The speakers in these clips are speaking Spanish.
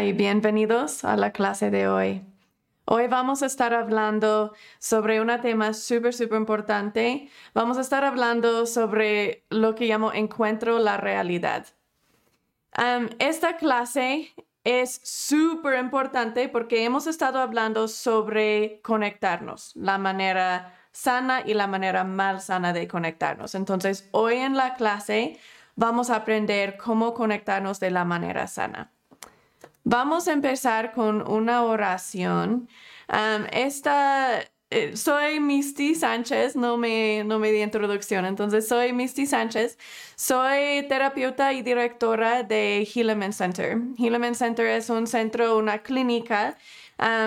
Y bienvenidos a la clase de hoy. Hoy vamos a estar hablando sobre un tema súper, súper importante. Vamos a estar hablando sobre lo que llamo encuentro la realidad. esta clase es súper importante porque hemos estado hablando sobre conectarnos, la manera sana y la manera mal sana de conectarnos. Entonces, hoy en la clase vamos a aprender cómo conectarnos de la manera sana. Vamos a empezar con una oración. esta, eh, soy Misty Sánchez, no me, no me di introducción, entonces soy Misty Sánchez, soy terapeuta y directora de Healing Center. Healing Center es un centro, una clínica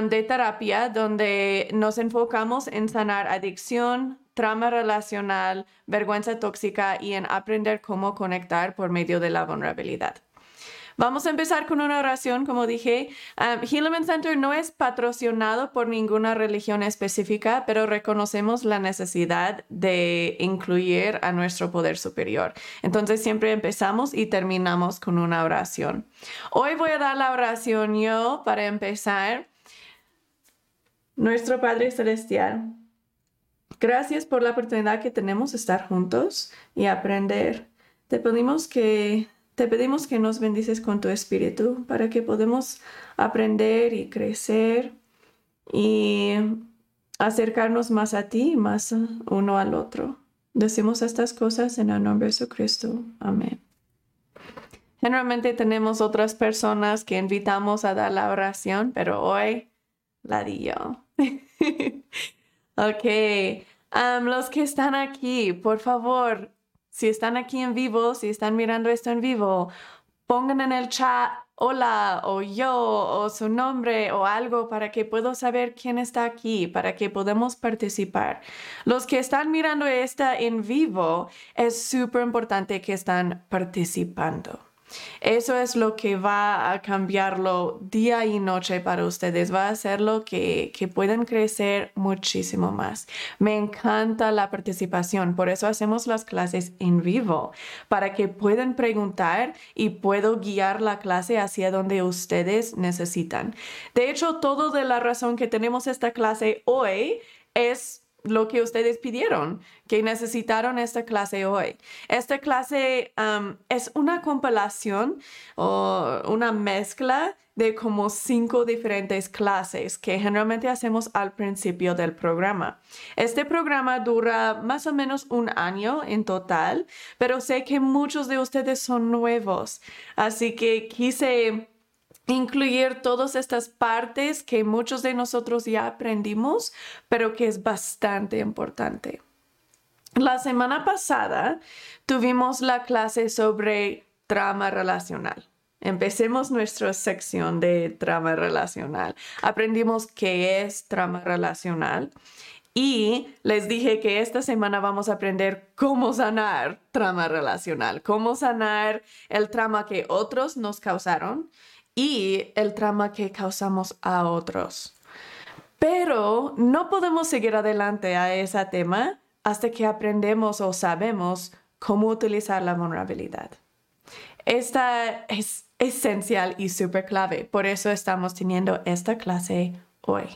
de terapia donde nos enfocamos en sanar adicción, trauma relacional, vergüenza tóxica y en aprender cómo conectar por medio de la vulnerabilidad. Vamos a empezar con una oración, como dije. Um, Center no es patrocinado por ninguna religión específica, pero reconocemos la necesidad de incluir a nuestro poder superior. Entonces siempre empezamos y terminamos con una oración. Hoy voy a dar la oración yo para empezar. Nuestro Padre Celestial, gracias por la oportunidad que tenemos de estar juntos y aprender. Te pedimos que te pedimos que nos bendices con tu espíritu para que podamos aprender y crecer y acercarnos más a ti y más uno al otro. Decimos estas cosas en el nombre de Jesucristo. Amén. Generalmente tenemos otras personas que invitamos a dar la oración, pero hoy la di yo. ok. los que están aquí, por favor, si están aquí en vivo, si están mirando esto en vivo, pongan en el chat hola o yo o su nombre o algo para que puedo saber quién está aquí, para que podamos participar. Los que están mirando esta en vivo, es súper importante que están participando. Eso es lo que va a cambiarlo día y noche para ustedes. Va a hacerlo que, que puedan crecer muchísimo más. Me encanta la participación. Por eso hacemos las clases en vivo, para que puedan preguntar y puedo guiar la clase hacia donde ustedes necesitan. De hecho, todo de la razón que tenemos esta clase hoy es lo que ustedes pidieron, que necesitaron esta clase hoy. Esta clase um, es una compilación o una mezcla de como cinco diferentes clases que generalmente hacemos al principio del programa. Este programa dura más o menos un año en total, pero sé que muchos de ustedes son nuevos, así que quise incluir todas estas partes que muchos de nosotros ya aprendimos, pero que es bastante importante. La semana pasada tuvimos la clase sobre trama relacional. Empecemos nuestra sección de trama relacional. Aprendimos qué es trama relacional y les dije que esta semana vamos a aprender cómo sanar trama relacional, cómo sanar el trama que otros nos causaron y el trauma que causamos a otros. Pero no podemos seguir adelante a ese tema hasta que aprendemos o sabemos cómo utilizar la vulnerabilidad. Esta es esencial y súper clave, por eso estamos teniendo esta clase hoy.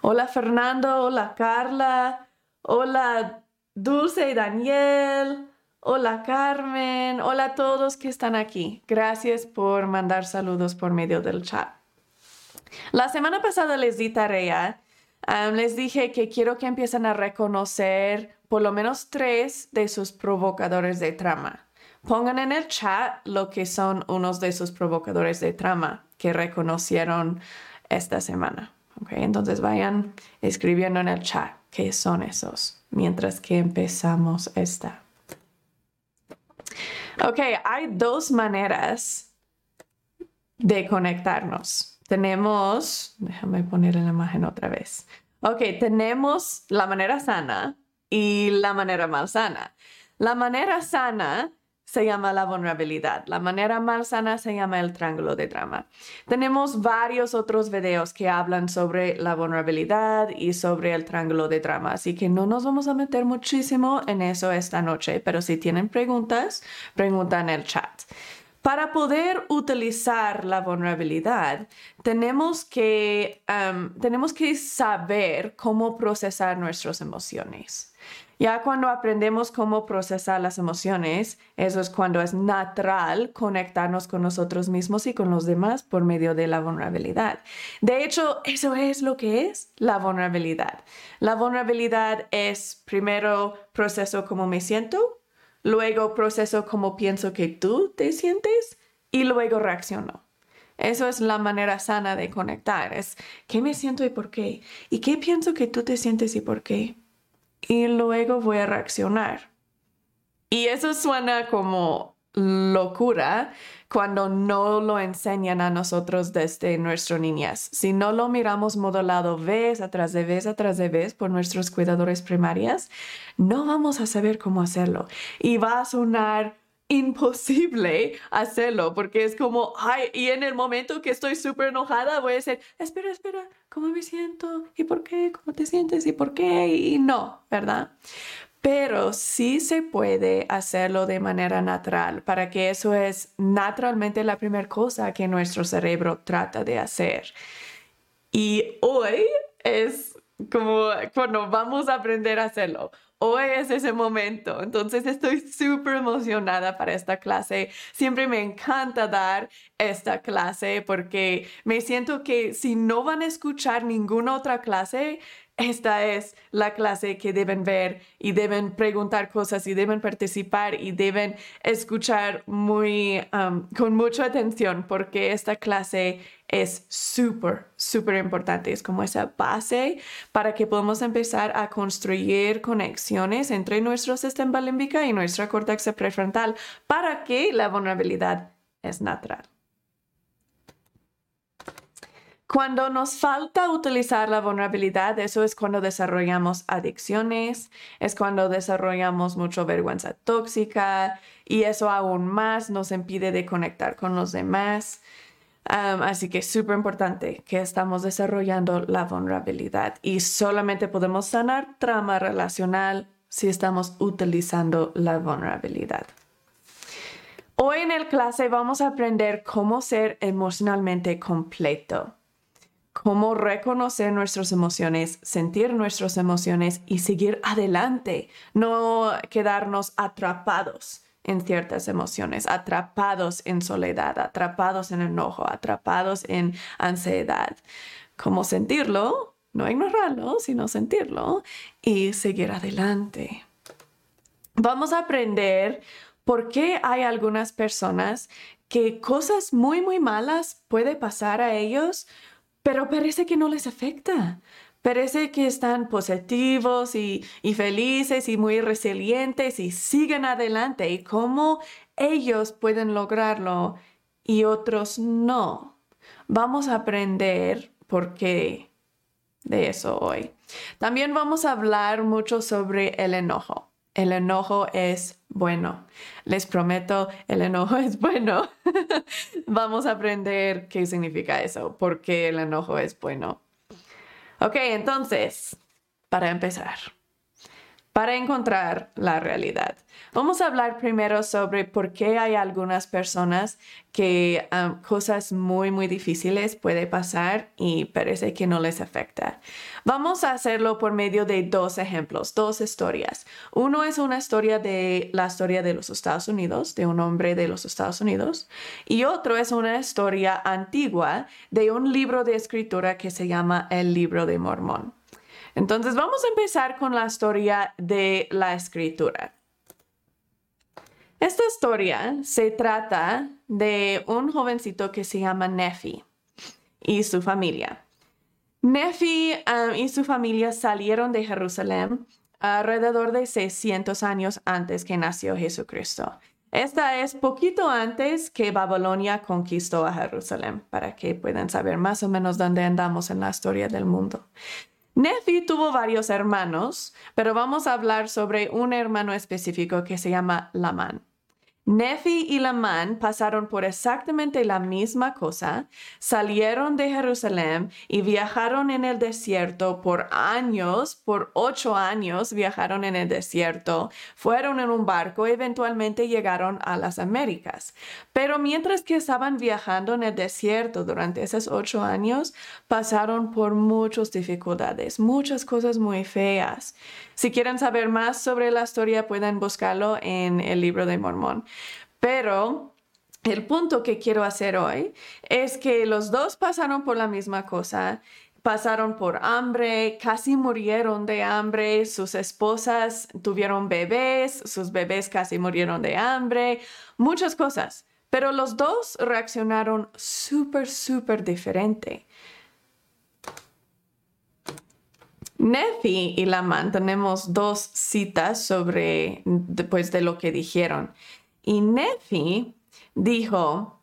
Hola Fernando, hola Carla, hola Dulce y Daniel, Hola Carmen, hola a todos que están aquí. Gracias por mandar saludos por medio del chat. La semana pasada les di tarea. les dije que quiero que empiecen a reconocer por lo menos tres de sus provocadores de trama. Pongan en el chat lo que son unos de sus provocadores de trama que reconocieron esta semana. entonces vayan escribiendo en el chat qué son esos mientras que empezamos esta. Ok, hay dos maneras de conectarnos. Tenemos, déjame poner la imagen otra vez. Ok, tenemos la manera sana y la manera mal sana. La manera sana se llama la vulnerabilidad. La manera más sana se llama el triángulo de drama. Tenemos varios otros videos que hablan sobre la vulnerabilidad y sobre el triángulo de drama, así que no nos vamos a meter muchísimo en eso esta noche, pero si tienen preguntas, preguntan en el chat. Para poder utilizar la vulnerabilidad, tenemos que, tenemos que saber cómo procesar nuestras emociones. Ya cuando aprendemos cómo procesar las emociones, eso es cuando es natural conectarnos con nosotros mismos y con los demás por medio de la vulnerabilidad. De hecho, eso es lo que es la vulnerabilidad. La vulnerabilidad es primero proceso cómo me siento, luego proceso cómo pienso que tú te sientes y luego reacciono. Eso es la manera sana de conectar. Es qué me siento y por qué. Y qué pienso que tú te sientes y por qué y luego voy a reaccionar. Y eso suena como locura cuando no lo enseñan a nosotros desde nuestra niñez. Si no lo miramos modelado vez atrás de vez atrás de vez por nuestros cuidadores primarias, no vamos a saber cómo hacerlo. Y va a sonar imposible hacerlo porque es como, ay, y en el momento que estoy súper enojada voy a decir, espera, espera, ¿cómo me siento? ¿Y por qué? ¿Cómo te sientes? ¿Y por qué? Y no, ¿verdad? Pero sí se puede hacerlo de manera natural para que eso es naturalmente la primera cosa que nuestro cerebro trata de hacer. Y hoy es como cuando vamos a aprender a hacerlo hoy es ese momento. Entonces estoy súper emocionada para esta clase. Siempre me encanta dar esta clase porque me siento que si no van a escuchar ninguna otra clase, esta es la clase que deben ver y deben preguntar cosas y deben participar y deben escuchar muy um, con mucha atención porque esta clase es súper, súper importante. Es como esa base para que podamos empezar a construir conexiones entre nuestro sistema límbico y nuestra corteza prefrontal para que la vulnerabilidad es natural. Cuando nos falta utilizar la vulnerabilidad, eso es cuando desarrollamos adicciones, es cuando desarrollamos mucha vergüenza tóxica y eso aún más nos impide de conectar con los demás. así que es súper importante que estamos desarrollando la vulnerabilidad y solamente podemos sanar trauma relacional si estamos utilizando la vulnerabilidad. Hoy en el clase vamos a aprender cómo ser emocionalmente completo cómo reconocer nuestras emociones, sentir nuestras emociones y seguir adelante, no quedarnos atrapados en ciertas emociones, atrapados en soledad, atrapados en enojo, atrapados en ansiedad. Cómo sentirlo, no ignorarlo, sino sentirlo y seguir adelante. Vamos a aprender por qué hay algunas personas que cosas muy, muy malas puede pasar a ellos pero parece que no les afecta. Parece que están positivos y, felices y muy resilientes y siguen adelante. ¿Y cómo ellos pueden lograrlo y otros no? Vamos a aprender por qué de eso hoy. También vamos a hablar mucho sobre el enojo. El enojo es bueno. Les prometo, el enojo es bueno. Vamos a aprender qué significa eso, por qué el enojo es bueno. Ok, entonces, para empezar, para encontrar la realidad. Vamos a hablar primero sobre por qué hay algunas personas que um, cosas muy, muy difíciles puede pasar y parece que no les afecta. Vamos a hacerlo por medio de dos ejemplos, dos historias. Uno es una historia de la historia de los Estados Unidos, de un hombre de los Estados Unidos, y otro es una historia antigua de un libro de escritura que se llama el libro de Mormón. Entonces vamos a empezar con la historia de la escritura. Esta historia se trata de un jovencito que se llama Nefi y su familia. Nefi um, y su familia salieron de Jerusalén alrededor de 600 años antes que nació Jesucristo. Esta es poquito antes que Babilonia conquistó a Jerusalén, para que puedan saber más o menos dónde andamos en la historia del mundo. Nefi tuvo varios hermanos, pero vamos a hablar sobre un hermano específico que se llama Lamán. Nefi y Lamán pasaron por exactamente la misma cosa, salieron de Jerusalén y viajaron en el desierto por años, por ocho años viajaron en el desierto, fueron en un barco eventualmente llegaron a las Américas. Pero mientras que estaban viajando en el desierto durante esos ocho años, pasaron por muchas dificultades, muchas cosas muy feas. Si quieren saber más sobre la historia, pueden buscarlo en el libro de Mormón. Pero el punto que quiero hacer hoy es que los dos pasaron por la misma cosa. Pasaron por hambre, casi murieron de hambre, sus esposas tuvieron bebés, sus bebés casi murieron de hambre, muchas cosas. Pero los dos reaccionaron súper, súper diferente. Nefi y Lamán tenemos dos citas sobre después de lo que dijeron. Y Nefi dijo,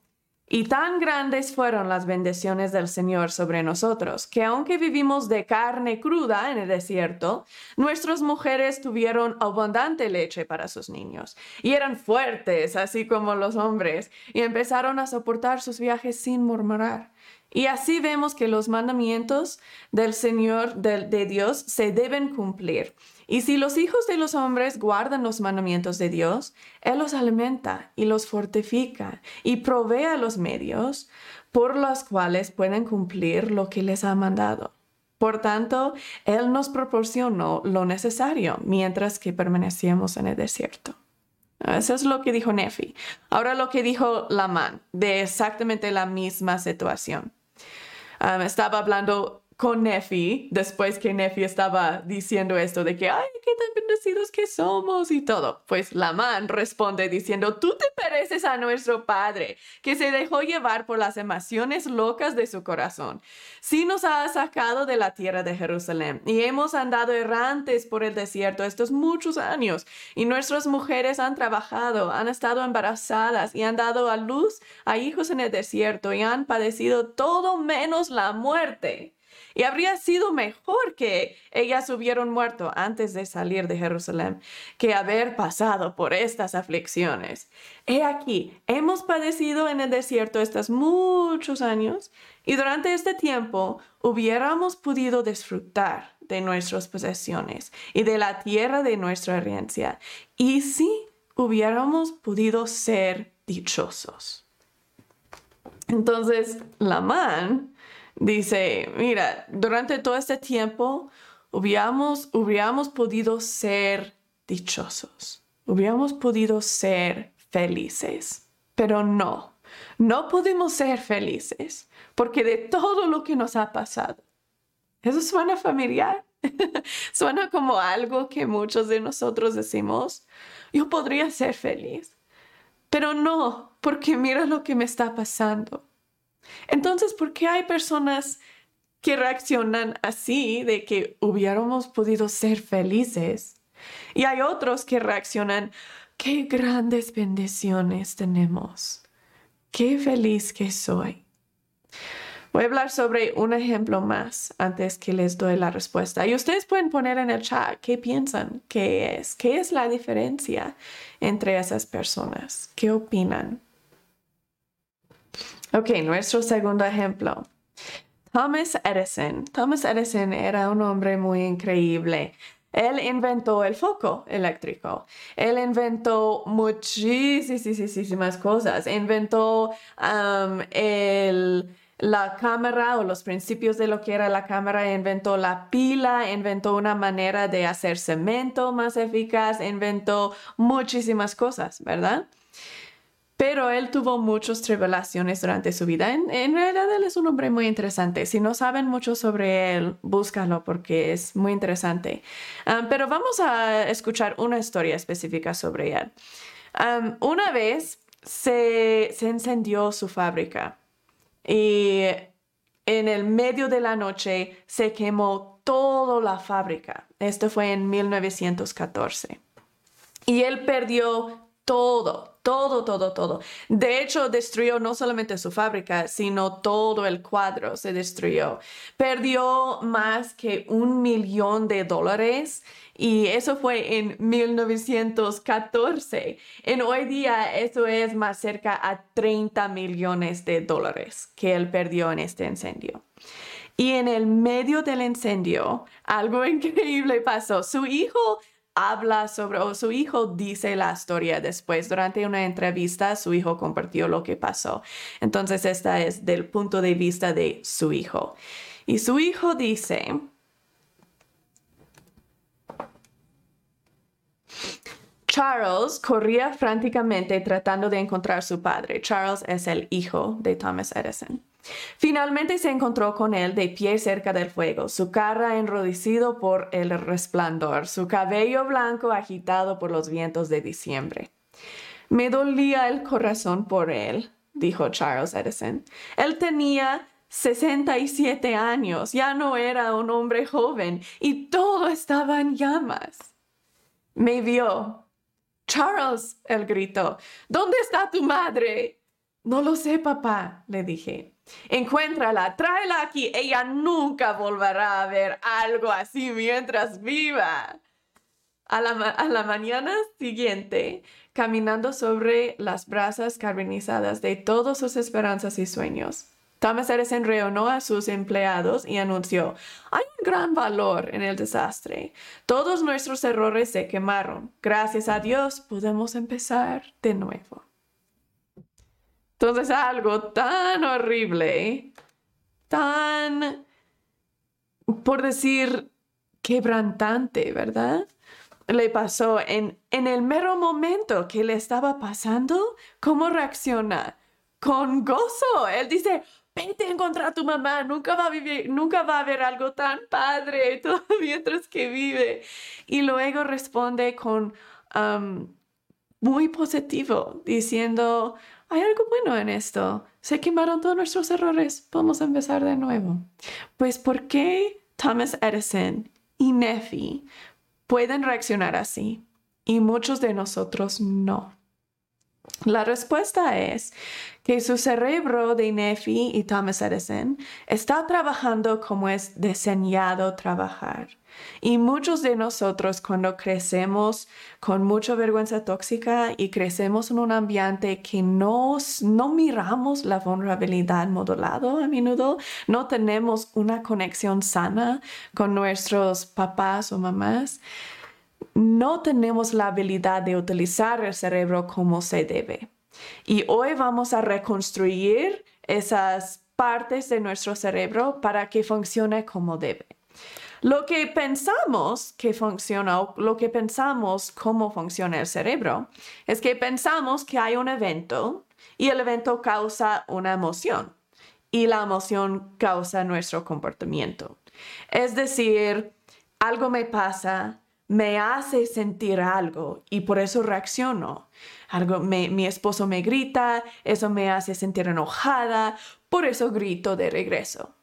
y tan grandes fueron las bendiciones del Señor sobre nosotros, que aunque vivimos de carne cruda en el desierto, nuestras mujeres tuvieron abundante leche para sus niños, y eran fuertes, así como los hombres, y empezaron a soportar sus viajes sin murmurar. Y así vemos que los mandamientos del Señor, de, Dios, se deben cumplir. Y si los hijos de los hombres guardan los mandamientos de Dios, Él los alimenta y los fortifica y provee los medios por los cuales pueden cumplir lo que les ha mandado. Por tanto, Él nos proporcionó lo necesario mientras que permanecíamos en el desierto. Eso es lo que dijo Nefi. Ahora lo que dijo Lamán, de exactamente la misma situación. Ah, estaba hablando con Nefi, después que Nefi estaba diciendo esto de que, ay, qué tan bendecidos que somos y todo. Pues Lamán responde diciendo, tú te pareces a nuestro padre, que se dejó llevar por las emociones locas de su corazón. Sí nos ha sacado de la tierra de Jerusalén y hemos andado errantes por el desierto estos muchos años y nuestras mujeres han trabajado, han estado embarazadas y han dado a luz a hijos en el desierto y han padecido todo menos la muerte. Y habría sido mejor que ellas hubieran muerto antes de salir de Jerusalén que haber pasado por estas aflicciones. He aquí, hemos padecido en el desierto estos muchos años y durante este tiempo hubiéramos podido disfrutar de nuestras posesiones y de la tierra de nuestra herencia. Y si hubiéramos podido ser dichosos. Entonces, Lamán Dice, mira, durante todo este tiempo hubiéramos, hubiéramos podido ser dichosos, hubiéramos podido ser felices, pero no, no pudimos ser felices porque de todo lo que nos ha pasado. Eso suena familiar. suena como algo que muchos de nosotros decimos, yo podría ser feliz, pero no, porque mira lo que me está pasando. Entonces, ¿por qué hay personas que reaccionan así de que hubiéramos podido ser felices? Y hay otros que reaccionan, qué grandes bendiciones tenemos, qué feliz que soy. Voy a hablar sobre un ejemplo más antes que les doy la respuesta. Y ustedes pueden poner en el chat qué piensan qué es, qué es la diferencia entre esas personas, qué opinan. Ok, nuestro segundo ejemplo. Thomas Edison. Thomas Edison era un hombre muy increíble. Él inventó el foco eléctrico. Él inventó muchísimas cosas. Inventó um, la cámara o los principios de lo que era la cámara. Inventó la pila. Inventó una manera de hacer cemento más eficaz. Inventó muchísimas cosas, ¿verdad? Pero él tuvo muchas tribulaciones durante su vida. En, realidad él es un hombre muy interesante. Si no saben mucho sobre él, búscalo porque es muy interesante. Um, pero vamos a escuchar una historia específica sobre él. Una vez se, se encendió su fábrica y en el medio de la noche se quemó toda la fábrica. Esto fue en 1914. Y él perdió todo, todo, todo, todo. De hecho, destruyó no solamente su fábrica, sino todo el cuadro se destruyó. Perdió más que un millón de dólares y eso fue en 1914. En hoy día eso es más cerca a 30 millones de dólares que él perdió en este incendio. Y en el medio del incendio, algo increíble pasó. Su hijo habla sobre, o su hijo dice la historia después. Durante una entrevista, su hijo compartió lo que pasó. Entonces, esta es del punto de vista de su hijo. Y su hijo dice, Charles corría franticamente tratando de encontrar su padre. Charles es el hijo de Thomas Edison. Finalmente se encontró con él de pie cerca del fuego, su cara enrodecido por el resplandor, su cabello blanco agitado por los vientos de diciembre. Me dolía el corazón por él, dijo Charles Edison. Él tenía 67 años, ya no era un hombre joven y todo estaba en llamas. Me vio. Charles, él gritó, ¿dónde está tu madre? No lo sé, papá, le dije. Encuéntrala, tráela aquí. Ella nunca volverá a ver algo así mientras viva. A la, mañana siguiente, caminando sobre las brasas carbonizadas de todas sus esperanzas y sueños, Thomas Edison reunió a sus empleados y anunció, hay un gran valor en el desastre. Todos nuestros errores se quemaron. Gracias a Dios podemos empezar de nuevo. Entonces algo tan horrible, tan, por decir, quebrantante, ¿verdad? Le pasó en, en el mero momento que le estaba pasando, ¿cómo reacciona? Con gozo. Él dice, vete a encontrar a tu mamá, nunca va a vivir, nunca va a haber algo tan padre mientras que vive. Y luego responde con muy positivo, diciendo, hay algo bueno en esto. Se quemaron todos nuestros errores. A empezar de nuevo. Pues, ¿por qué Thomas Edison y Nefi pueden reaccionar así y muchos de nosotros no? La respuesta es que su cerebro de Nefi y Thomas Edison está trabajando como es diseñado trabajar. Y muchos de nosotros cuando crecemos con mucha vergüenza tóxica y crecemos en un ambiente que no, no miramos la vulnerabilidad modulado a menudo, no tenemos una conexión sana con nuestros papás o mamás, no tenemos la habilidad de utilizar el cerebro como se debe. Y hoy vamos a reconstruir esas partes de nuestro cerebro para que funcione como debe. Lo que pensamos que funciona o lo que pensamos cómo funciona el cerebro es que pensamos que hay un evento y el evento causa una emoción y la emoción causa nuestro comportamiento. Es decir, algo me pasa, me hace sentir algo y por eso reacciono. Algo, mi esposo me grita, eso me hace sentir enojada, por eso grito de regreso.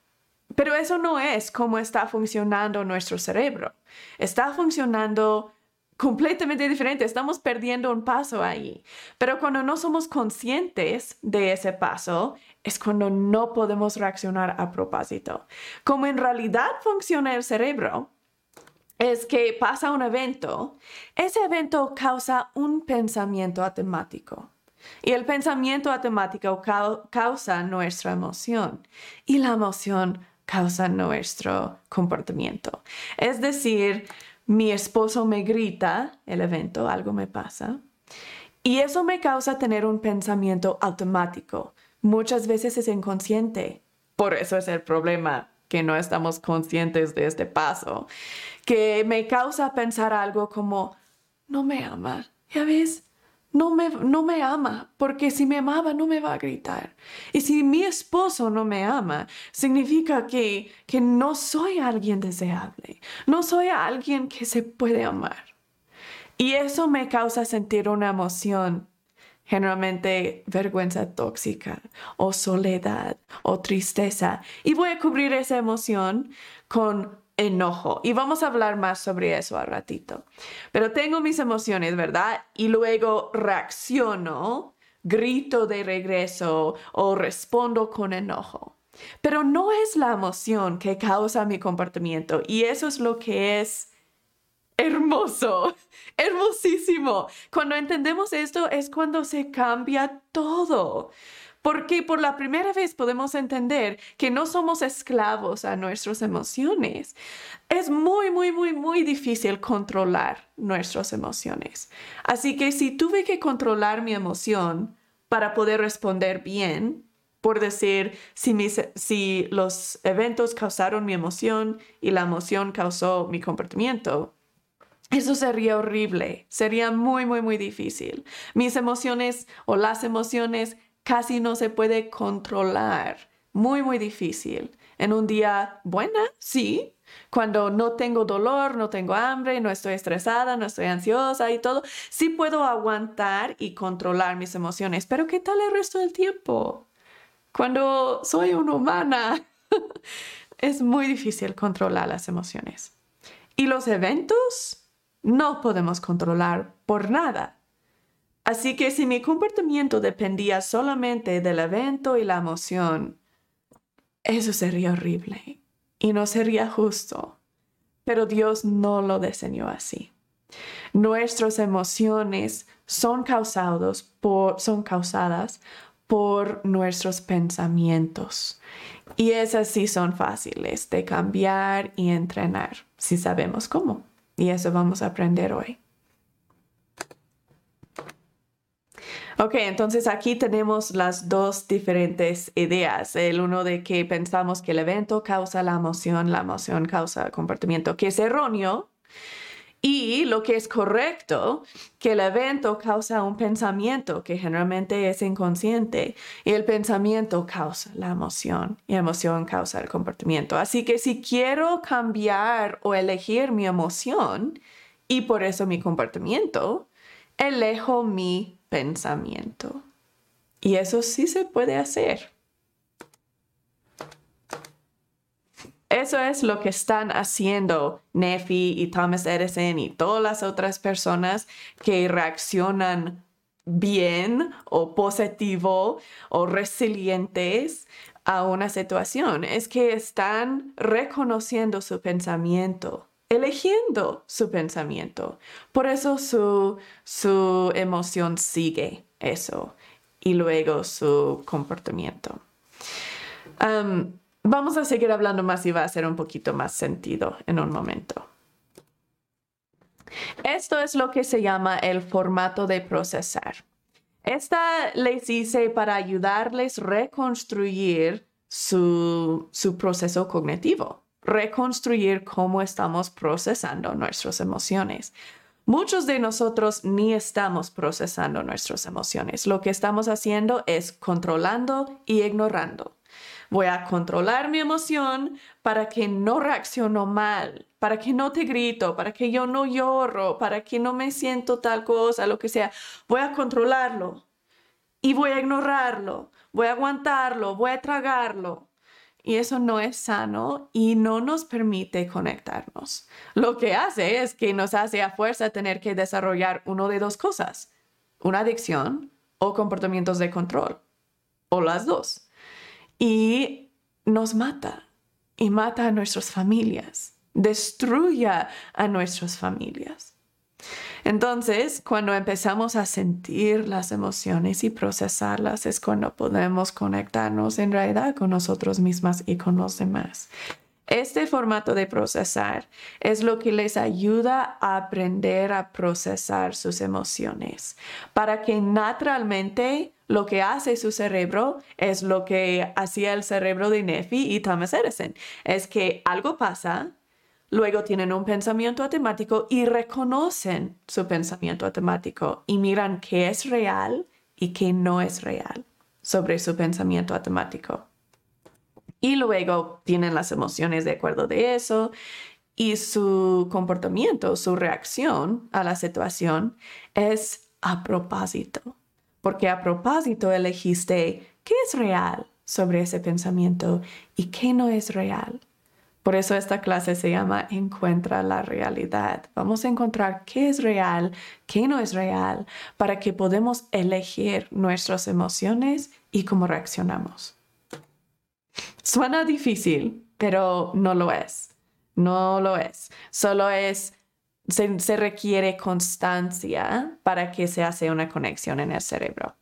Pero eso no es cómo está funcionando nuestro cerebro. Está funcionando completamente diferente. Estamos perdiendo un paso ahí. Pero cuando no somos conscientes de ese paso, es cuando no podemos reaccionar a propósito. Como en realidad funciona el cerebro, es que pasa un evento, ese evento causa un pensamiento automático. Y el pensamiento automático causa nuestra emoción. Y la emoción causa nuestro comportamiento. Es decir, mi esposo me grita, el evento, algo me pasa, y eso me causa tener un pensamiento automático. Muchas veces es inconsciente. Por eso es el problema que no estamos conscientes de este paso, que me causa pensar algo como, no me ama, ya ves, no me, no me ama, porque si me amaba no me va a gritar. Y si mi esposo no me ama, significa que, que no soy alguien deseable, no soy alguien que se puede amar. Y eso me causa sentir una emoción generalmente vergüenza tóxica o soledad o tristeza. Y voy a cubrir esa emoción con enojo. Y vamos a hablar más sobre eso al ratito. Pero tengo mis emociones, ¿verdad? Y luego reacciono, grito de regreso o respondo con enojo. Pero no es la emoción que causa mi comportamiento y eso es lo que es hermoso, hermosísimo. Cuando entendemos esto es cuando se cambia todo porque por la primera vez podemos entender que no somos esclavos a nuestras emociones. Es muy, muy, muy, muy difícil controlar nuestras emociones. Así que si tuve que controlar mi emoción para poder responder bien, por decir, si, si los eventos causaron mi emoción y la emoción causó mi comportamiento, eso sería horrible, sería muy, muy, muy difícil. Mis emociones o las emociones casi no se puede controlar. Muy, muy difícil. En un día buena, sí. Cuando no tengo dolor, no tengo hambre, no estoy estresada, no estoy ansiosa y todo, sí puedo aguantar y controlar mis emociones. Pero ¿qué tal el resto del tiempo? Cuando soy una humana, es muy difícil controlar las emociones. Y los eventos no podemos controlar por nada. Así que si mi comportamiento dependía solamente del evento y la emoción, eso sería horrible y no sería justo. Pero Dios no lo diseñó así. Nuestras emociones son por, son causadas por nuestros pensamientos. Y esas sí son fáciles de cambiar y entrenar, si sabemos cómo. Y eso vamos a aprender hoy. Ok, entonces aquí tenemos las dos diferentes ideas. El uno de que pensamos que el evento causa la emoción, la emoción causa el comportamiento, que es erróneo. Y lo que es correcto, que el evento causa un pensamiento que generalmente es inconsciente y el pensamiento causa la emoción y la emoción causa el comportamiento. Así que si quiero cambiar o elegir mi emoción y por eso mi comportamiento, elejo mi pensamiento. Y eso sí se puede hacer. Eso es lo que están haciendo Nefi y Thomas Edison y todas las otras personas que reaccionan bien o positivo o resilientes a una situación. Es que están reconociendo su pensamiento eligiendo su pensamiento. Por eso su, su emoción sigue eso y luego su comportamiento. vamos a seguir hablando más y va a hacer un poquito más sentido en un momento. Esto es lo que se llama el formato de procesar. Esta les hice para ayudarles a reconstruir su, su proceso cognitivo reconstruir cómo estamos procesando nuestras emociones. Muchos de nosotros ni estamos procesando nuestras emociones. Lo que estamos haciendo es controlando y ignorando. Voy a controlar mi emoción para que no reacciono mal, para que no te grito, para que yo no lloro, para que no me siento tal cosa, lo que sea. Voy a controlarlo y voy a ignorarlo, voy a aguantarlo, voy a tragarlo. Y eso no es sano y no nos permite conectarnos. Lo que hace es que nos hace a fuerza tener que desarrollar uno de dos cosas, una adicción o comportamientos de control, o las dos. Y nos mata, y mata a nuestras familias, destruye a nuestras familias. Entonces, cuando empezamos a sentir las emociones y procesarlas, es cuando podemos conectarnos en realidad con nosotros mismas y con los demás. Este formato de procesar es lo que les ayuda a aprender a procesar sus emociones para que naturalmente lo que hace su cerebro es lo que hacía el cerebro de Nefi y Thomas Edison. Es que algo pasa, Luego tienen un pensamiento automático y reconocen su pensamiento automático y miran qué es real y qué no es real sobre su pensamiento automático. Y luego tienen las emociones de acuerdo de eso y su comportamiento, su reacción a la situación es a propósito. Porque a propósito elegiste qué es real sobre ese pensamiento y qué no es real Por eso esta clase se llama Encuentra la realidad. Vamos a encontrar qué es real, qué no es real, para que podamos elegir nuestras emociones y cómo reaccionamos. Suena difícil, pero no lo es. No lo es. Solo es, se, requiere constancia para que se hace una conexión en el cerebro.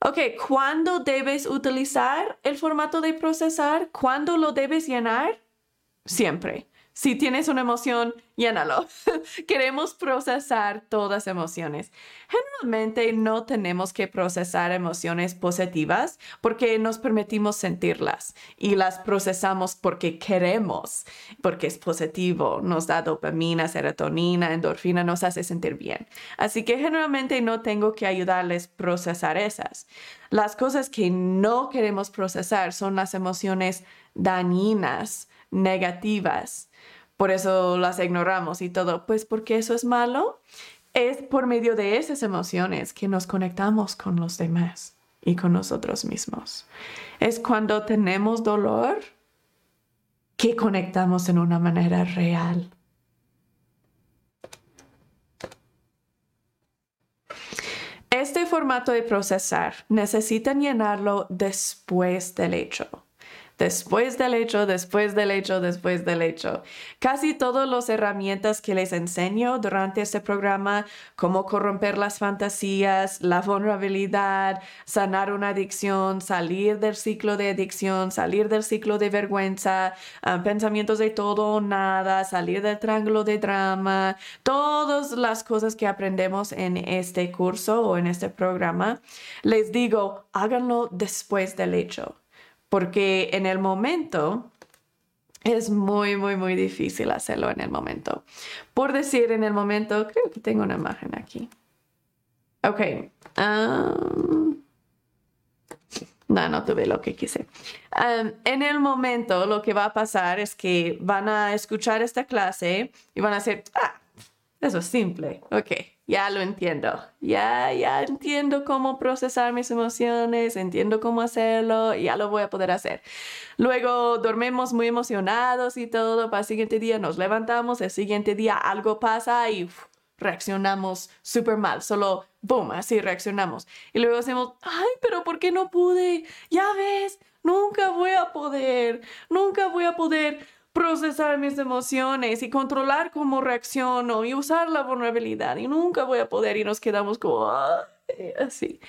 Ok, ¿cuándo debes utilizar el formato de procesar? ¿Cuándo lo debes llenar? Siempre. Si tienes una emoción, llénalo. Queremos procesar todas emociones. Generalmente no tenemos que procesar emociones positivas porque nos permitimos sentirlas y las procesamos porque queremos, porque es positivo, nos da dopamina, serotonina, endorfina, nos hace sentir bien. Así que generalmente no tengo que ayudarles a procesar esas. Las cosas que no queremos procesar son las emociones dañinas negativas. Por eso las ignoramos y todo. Pues porque eso es malo. Es por medio de esas emociones que nos conectamos con los demás y con nosotros mismos. Es cuando tenemos dolor que conectamos en una manera real. Este formato de procesar necesitan llenarlo después del hecho después del hecho, después del hecho, después del hecho. Casi todas las herramientas que les enseño durante este programa, cómo corromper las fantasías, la vulnerabilidad, sanar una adicción, salir del ciclo de adicción, salir del ciclo de vergüenza, ah, pensamientos de todo o nada, salir del triángulo de drama, todas las cosas que aprendemos en este curso o en este programa, les digo, háganlo después del hecho porque en el momento es muy, muy, muy difícil hacerlo en el momento. Por decir en el momento, creo que tengo una imagen aquí. Ok. Um, no, no tuve lo que quise. Um, en el momento lo que va a pasar es que van a escuchar esta clase y van a decir, ah, eso es simple. Ok, ya lo entiendo. Ya, ya entiendo cómo procesar mis emociones, entiendo cómo hacerlo, ya lo voy a poder hacer. Luego dormimos muy emocionados y todo. Para el siguiente día nos levantamos, el siguiente día algo pasa y reaccionamos súper mal. Solo, boom, así reaccionamos. Y luego decimos, ay, pero ¿por qué no pude? Ya ves, nunca voy a poder, nunca voy a poder procesar mis emociones y controlar cómo reacciono y usar la vulnerabilidad y nunca voy a poder y nos quedamos como así.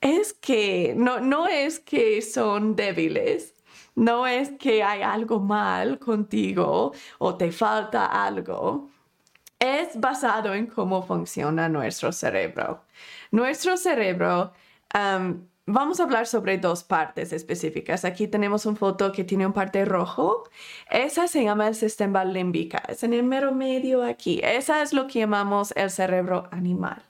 Es que no, no es que son débiles, no es que hay algo mal contigo o te falta algo. Es basado en cómo funciona nuestro cerebro. Nuestro cerebro Vamos a hablar sobre dos partes específicas. Aquí tenemos una foto que tiene un parte rojo. Esa se llama el sistema límbica. Es en el mero medio aquí. Esa es lo que llamamos el cerebro animal.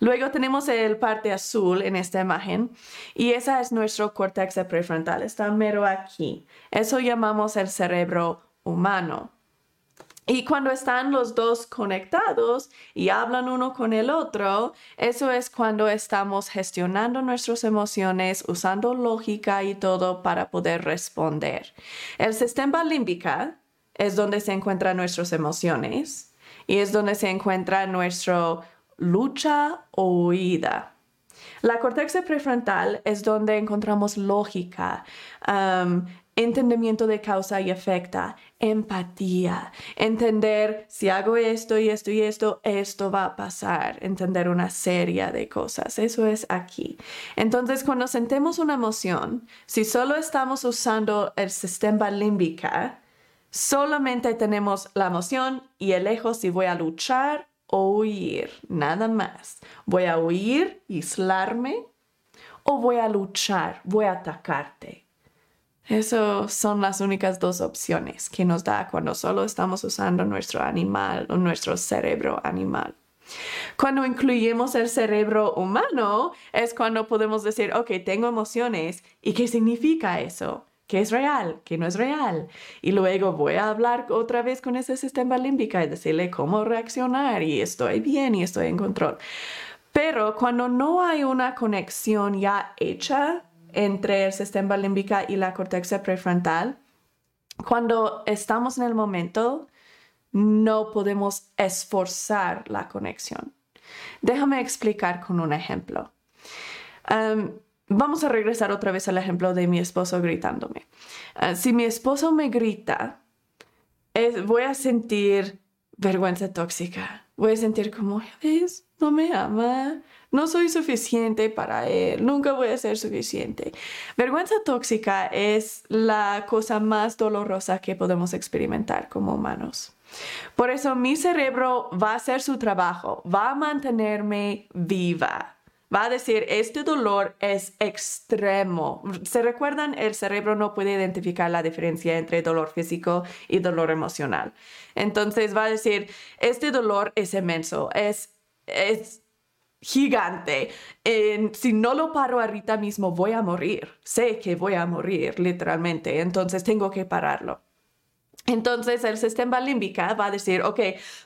Luego tenemos el parte azul en esta imagen y esa es nuestro córtex prefrontal. Está mero aquí. Eso llamamos el cerebro humano. Y cuando están los dos conectados y hablan uno con el otro, eso es cuando estamos gestionando nuestras emociones, usando lógica y todo para poder responder. El sistema límbica es donde se encuentran nuestras emociones y es donde se encuentra nuestra lucha o huida. La corteza prefrontal es donde encontramos lógica, um, entendimiento de causa y efecto, empatía, entender si hago esto y esto y esto, esto va a pasar, entender una serie de cosas. Eso es aquí. Entonces, cuando sentemos una emoción, si solo estamos usando el sistema límbica, solamente tenemos la emoción y elejo si voy a luchar o huir, nada más. Voy a huir, aislarme o voy a luchar, voy a atacarte. Esas son las únicas dos opciones que nos da cuando solo estamos usando nuestro animal o nuestro cerebro animal. Cuando incluimos el cerebro humano es cuando podemos decir, ok, tengo emociones. ¿Y qué significa eso? ¿Qué es real? ¿Qué no es real? Y luego voy a hablar otra vez con ese sistema límbico y decirle cómo reaccionar y estoy bien y estoy en control. Pero cuando no hay una conexión ya hecha entre el sistema límbica y la corteza prefrontal, cuando estamos en el momento, no podemos esforzar la conexión. Déjame explicar con un ejemplo. vamos a regresar otra vez al ejemplo de mi esposo gritándome. Ah, si mi esposo me grita, voy a sentir vergüenza tóxica. Voy a sentir como, ¿ves? No me ama. No soy suficiente para él. Nunca voy a ser suficiente. Vergüenza tóxica es la cosa más dolorosa que podemos experimentar como humanos. Por eso mi cerebro va a hacer su trabajo, va a mantenerme viva. Va a decir, este dolor es extremo. ¿Se recuerdan? El cerebro no puede identificar la diferencia entre dolor físico y dolor emocional. Entonces va a decir, este dolor es inmenso, es, es gigante. si no lo paro ahorita mismo, voy a morir. Sé que voy a morir, literalmente. Entonces tengo que pararlo. Entonces el sistema límbico va a decir, ok,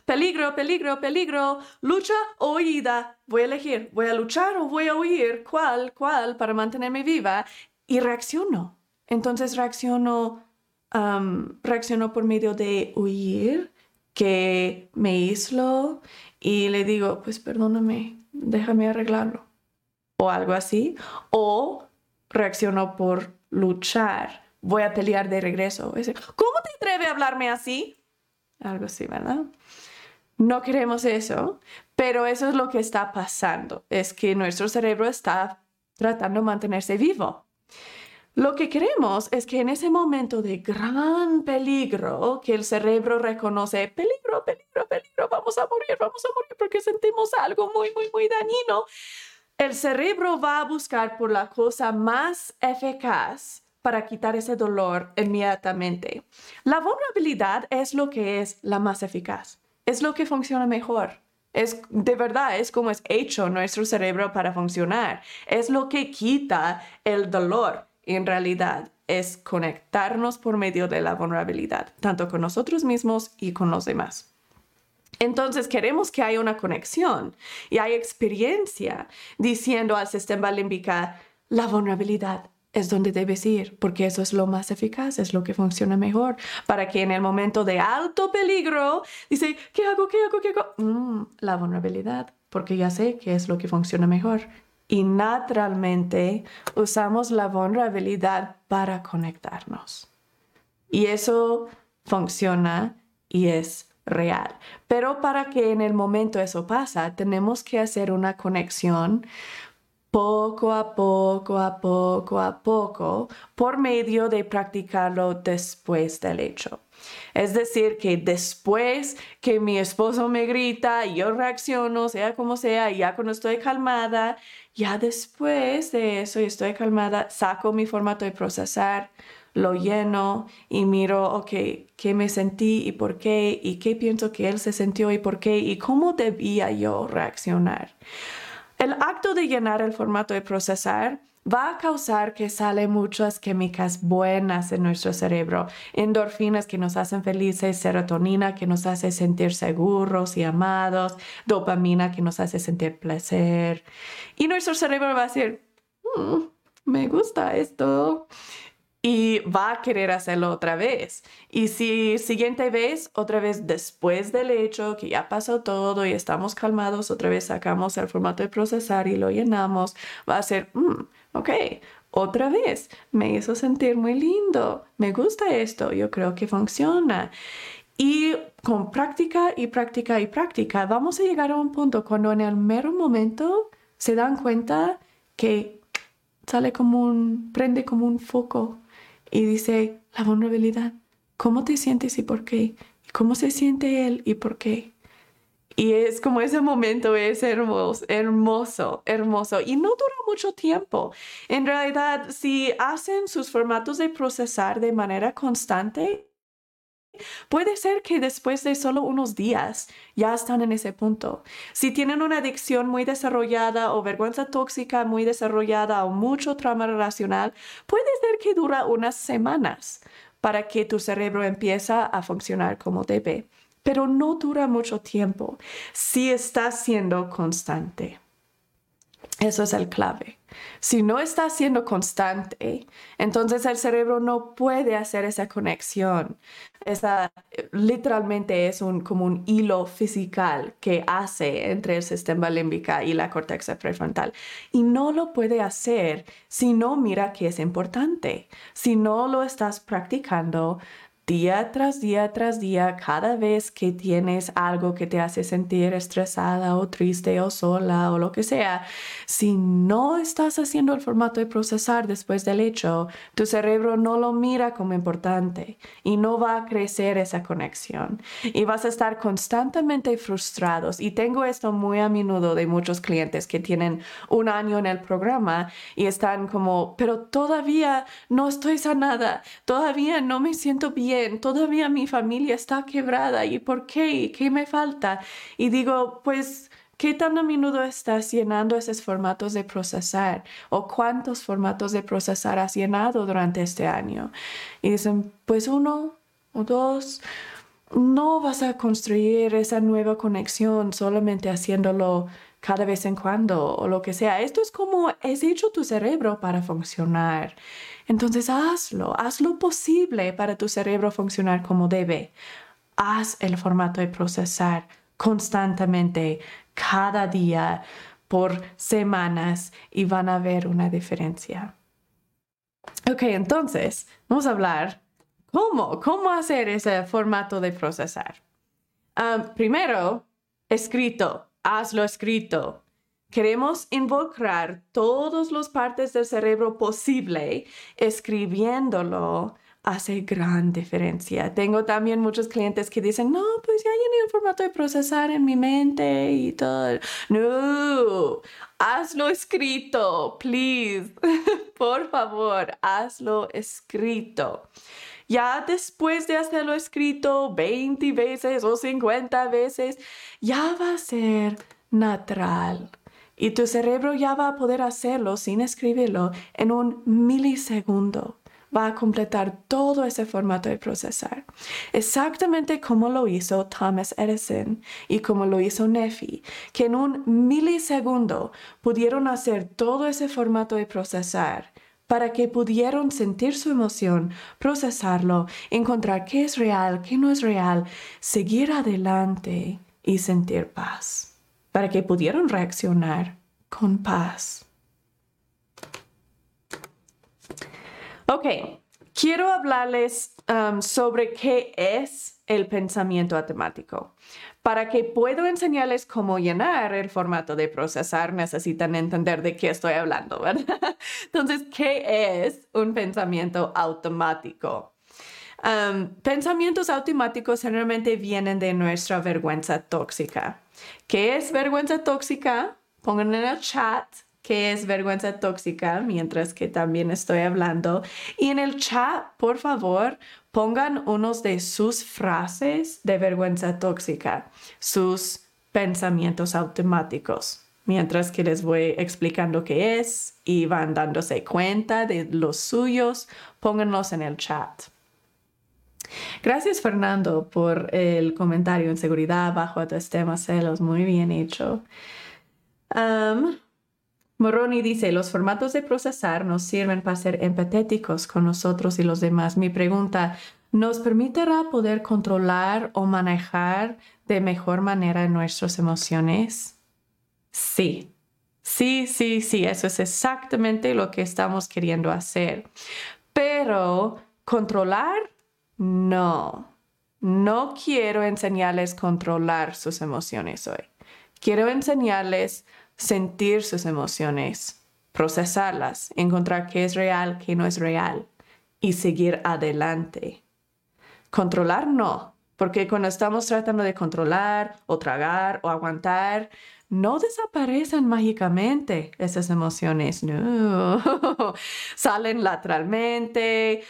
peligro, peligro, peligro, lucha o huida. Voy a elegir, voy a luchar o voy a huir, cuál, cuál, para mantenerme viva. Y reacciono. Entonces reacciono, reacciono por medio de huir, que me aíslo y le digo, pues perdóname, déjame arreglarlo. O algo así. O reacciono por luchar voy a pelear de regreso. ¿Cómo te atreves a hablarme así? Algo así, ¿verdad? No queremos eso, pero eso es lo que está pasando, es que nuestro cerebro está tratando de mantenerse vivo. Lo que queremos es que en ese momento de gran peligro, que el cerebro reconoce, peligro, peligro, peligro, vamos a morir, vamos a morir porque sentimos algo muy, muy, muy dañino, el cerebro va a buscar por la cosa más eficaz para quitar ese dolor inmediatamente. La vulnerabilidad es lo que es la más eficaz, es lo que funciona mejor. Es de verdad, es como es hecho nuestro cerebro para funcionar. Es lo que quita el dolor. En realidad, es conectarnos por medio de la vulnerabilidad, tanto con nosotros mismos y con los demás. Entonces queremos que haya una conexión y hay experiencia diciendo al sistema límbico la vulnerabilidad es donde debes ir, porque eso es lo más eficaz, es lo que funciona mejor, para que en el momento de alto peligro, dice, ¿qué hago? ¿Qué hago? ¿Qué hago? Mm, la vulnerabilidad, porque ya sé que es lo que funciona mejor. Y naturalmente usamos la vulnerabilidad para conectarnos. Y eso funciona y es real. Pero para que en el momento eso pasa, tenemos que hacer una conexión poco a poco, a poco, a poco, por medio de practicarlo después del hecho. Es decir, que después que mi esposo me grita y yo reacciono, sea como sea, ya cuando estoy calmada, ya después de eso y estoy calmada, saco mi formato de procesar, lo lleno y miro, ok, qué me sentí y por qué, y qué pienso que él se sintió y por qué, y cómo debía yo reaccionar. El acto de llenar el formato de procesar va a causar que salen muchas químicas buenas en nuestro cerebro, endorfinas que nos hacen felices, serotonina que nos hace sentir seguros y amados, dopamina que nos hace sentir placer. Y nuestro cerebro va a decir, mm, me gusta esto y va a querer hacerlo otra vez. Y si siguiente vez, otra vez después del hecho, que ya pasó todo y estamos calmados, otra vez sacamos el formato de procesar y lo llenamos, va a ser, mm, ok, otra vez, me hizo sentir muy lindo, me gusta esto, yo creo que funciona. Y con práctica y práctica y práctica, vamos a llegar a un punto cuando en el mero momento se dan cuenta que sale como un, prende como un foco y dice la vulnerabilidad. ¿Cómo te sientes y por qué? ¿Cómo se siente él y por qué? Y es como ese momento es hermoso, hermoso, hermoso. Y no dura mucho tiempo. En realidad, si hacen sus formatos de procesar de manera constante, Puede ser que después de solo unos días ya están en ese punto. Si tienen una adicción muy desarrollada o vergüenza tóxica muy desarrollada o mucho trauma relacional, puede ser que dura unas semanas para que tu cerebro empiece a funcionar como debe. Pero no dura mucho tiempo si está siendo constante. Eso es el clave. Si no está siendo constante, entonces el cerebro no puede hacer esa conexión. Esa literalmente es un, como un hilo físico que hace entre el sistema límbico y la corteza prefrontal. Y no lo puede hacer si no mira que es importante. Si no lo estás practicando, día tras día tras día, cada vez que tienes algo que te hace sentir estresada o triste o sola o lo que sea, si no estás haciendo el formato de procesar después del hecho, tu cerebro no lo mira como importante y no va a crecer esa conexión y vas a estar constantemente frustrados. Y tengo esto muy a menudo de muchos clientes que tienen un año en el programa y están como, pero todavía no estoy sanada, todavía no me siento bien todavía mi familia está quebrada y por qué, qué me falta. Y digo, pues, ¿qué tan a menudo estás llenando esos formatos de procesar? ¿O cuántos formatos de procesar has llenado durante este año? Y dicen, pues uno o dos. No vas a construir esa nueva conexión solamente haciéndolo cada vez en cuando o lo que sea. Esto es como es hecho tu cerebro para funcionar. Entonces hazlo, haz lo posible para tu cerebro funcionar como debe. Haz el formato de procesar constantemente, cada día, por semanas y van a ver una diferencia. Ok, entonces vamos a hablar cómo, cómo hacer ese formato de procesar. Um, primero, escrito, hazlo escrito. Queremos involucrar todas las partes del cerebro posible, escribiéndolo hace gran diferencia. Tengo también muchos clientes que dicen, no, pues ya llené un formato de procesar en mi mente y todo. No, hazlo escrito, please. Por favor, hazlo escrito. Ya después de hacerlo escrito 20 veces o 50 veces, ya va a ser natural y tu cerebro ya va a poder hacerlo sin escribirlo en un milisegundo. Va a completar todo ese formato de procesar. Exactamente como lo hizo Thomas Edison y como lo hizo Nefi, que en un milisegundo pudieron hacer todo ese formato de procesar para que pudieran sentir su emoción, procesarlo, encontrar qué es real, qué no es real, seguir adelante y sentir paz para que pudieran reaccionar con paz. Ok, quiero hablarles um, sobre qué es el pensamiento automático. Para que pueda enseñarles cómo llenar el formato de procesar, necesitan entender de qué estoy hablando, ¿verdad? Entonces, ¿qué es un pensamiento automático? Pensamientos automáticos generalmente vienen de nuestra vergüenza tóxica. ¿Qué es vergüenza tóxica? Pongan en el chat qué es vergüenza tóxica mientras que también estoy hablando. Y en el chat, por favor, pongan unos de sus frases de vergüenza tóxica, sus pensamientos automáticos. Mientras que les voy explicando qué es y van dándose cuenta de los suyos, pónganlos en el chat. Gracias Fernando por el comentario en seguridad bajo autoestima celos. Muy bien hecho. Moroni dice, los formatos de procesar nos sirven para ser empatéticos con nosotros y los demás. Mi pregunta, ¿nos permitirá poder controlar o manejar de mejor manera nuestras emociones? Sí, sí, sí, sí, eso es exactamente lo que estamos queriendo hacer. Pero controlar no, no quiero enseñarles controlar sus emociones hoy. Quiero enseñarles sentir sus emociones, procesarlas, encontrar qué es real, qué no es real y seguir adelante. Controlar no, porque cuando estamos tratando de controlar o tragar o aguantar, no desaparecen mágicamente esas emociones, no, salen lateralmente.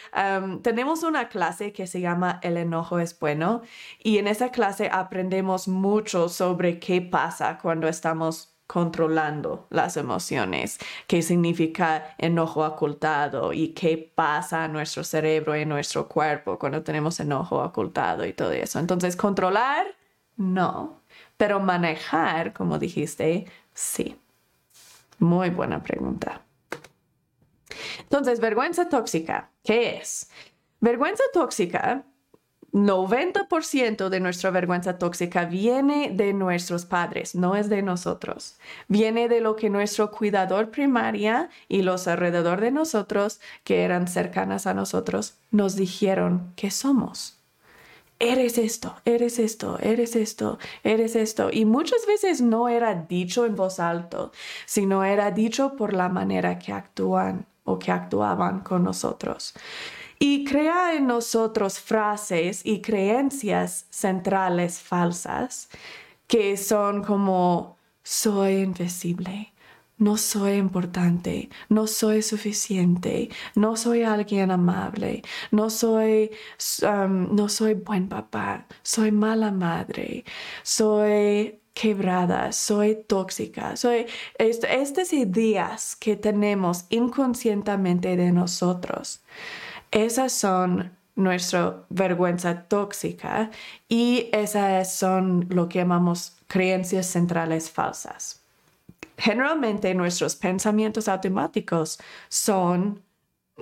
tenemos una clase que se llama El enojo es bueno y en esa clase aprendemos mucho sobre qué pasa cuando estamos controlando las emociones, qué significa enojo ocultado y qué pasa en nuestro cerebro y en nuestro cuerpo cuando tenemos enojo ocultado y todo eso. Entonces, controlar, no. Pero manejar, como dijiste, sí. Muy buena pregunta. Entonces, vergüenza tóxica, ¿qué es? Vergüenza tóxica 90% de nuestra vergüenza tóxica viene de nuestros padres, no es de nosotros. Viene de lo que nuestro cuidador primaria y los alrededor de nosotros, que eran cercanas a nosotros, nos dijeron que somos. Eres esto, eres esto, eres esto, eres esto. Y muchas veces no era dicho en voz alta, sino era dicho por la manera que actúan o que actuaban con nosotros y crea en nosotros frases y creencias centrales falsas que son como soy invisible, no soy importante, no soy suficiente, no soy alguien amable, no soy, um, no soy buen papá, soy mala madre, soy quebrada, soy tóxica, soy estas ideas que tenemos inconscientemente de nosotros. Esas son nuestra vergüenza tóxica y esas son lo que llamamos creencias centrales falsas. Generalmente nuestros pensamientos automáticos son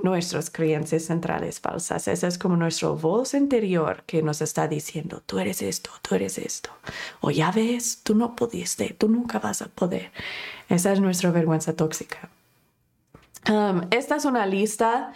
nuestras creencias centrales falsas. Esa es como nuestra voz interior que nos está diciendo, tú eres esto, tú eres esto. O ya ves, tú no pudiste, tú nunca vas a poder. Esa es nuestra vergüenza tóxica. Um, esta es una lista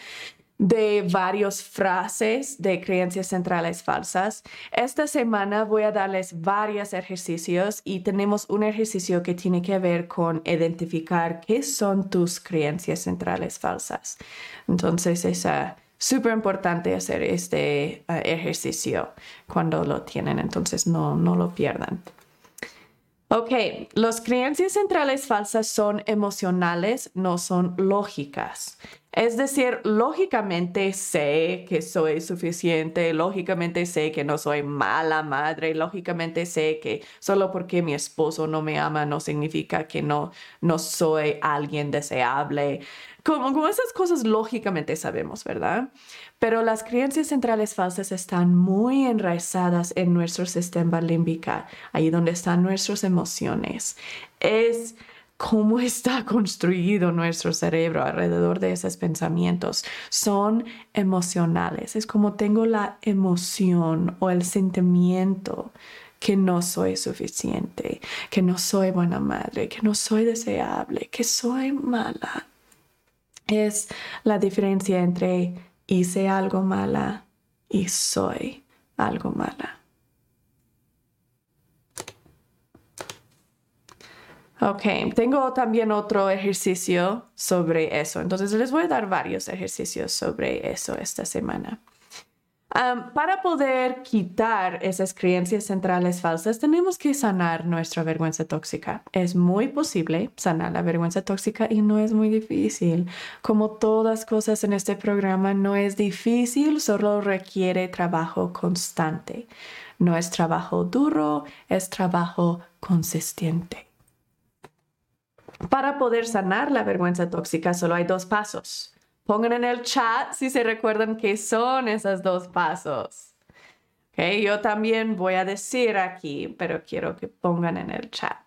de varias frases de creencias centrales falsas. Esta semana voy a darles varios ejercicios y tenemos un ejercicio que tiene que ver con identificar qué son tus creencias centrales falsas. Entonces es uh, súper importante hacer este uh, ejercicio cuando lo tienen, entonces no, no lo pierdan. Ok, las creencias centrales falsas son emocionales, no son lógicas. Es decir, lógicamente sé que soy suficiente, lógicamente sé que no soy mala madre, lógicamente sé que solo porque mi esposo no me ama no significa que no, no soy alguien deseable. Como, como esas cosas lógicamente sabemos, ¿verdad? Pero las creencias centrales falsas están muy enraizadas en nuestro sistema límbico, ahí donde están nuestras emociones. Es cómo está construido nuestro cerebro alrededor de esos pensamientos. Son emocionales. Es como tengo la emoción o el sentimiento que no soy suficiente, que no soy buena madre, que no soy deseable, que soy mala. Es la diferencia entre hice algo mala y soy algo mala. Ok, tengo también otro ejercicio sobre eso. Entonces les voy a dar varios ejercicios sobre eso esta semana para poder quitar esas creencias centrales falsas, tenemos que sanar nuestra vergüenza tóxica. Es muy posible sanar la vergüenza tóxica y no es muy difícil. Como todas cosas en este programa, no es difícil, solo requiere trabajo constante. No es trabajo duro, es trabajo consistente. Para poder sanar la vergüenza tóxica, solo hay dos pasos. Pongan en el chat si se recuerdan qué son esos dos pasos. Okay, yo también voy a decir aquí, pero quiero que pongan en el chat.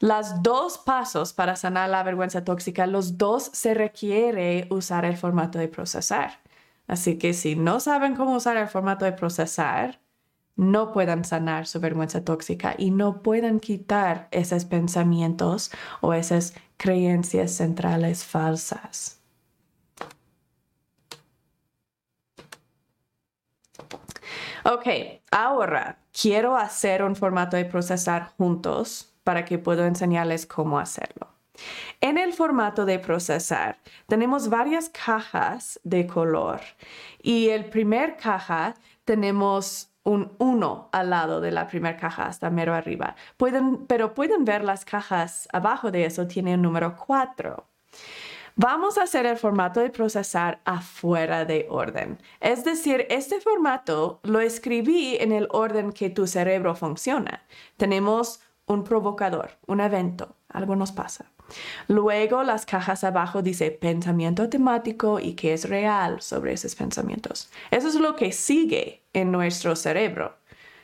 Los dos pasos para sanar la vergüenza tóxica, los dos se requiere usar el formato de procesar. Así que si no saben cómo usar el formato de procesar, no puedan sanar su vergüenza tóxica y no puedan quitar esos pensamientos o esas creencias centrales falsas. Ok, ahora quiero hacer un formato de procesar juntos para que pueda enseñarles cómo hacerlo. En el formato de procesar tenemos varias cajas de color y el primer caja tenemos un 1 al lado de la primera caja hasta mero arriba. Pueden, pero pueden ver las cajas abajo de eso, tiene un número 4. Vamos a hacer el formato de procesar afuera de orden. Es decir, este formato lo escribí en el orden que tu cerebro funciona. Tenemos un provocador, un evento, algo nos pasa. Luego las cajas abajo dice pensamiento temático y qué es real sobre esos pensamientos. Eso es lo que sigue en nuestro cerebro.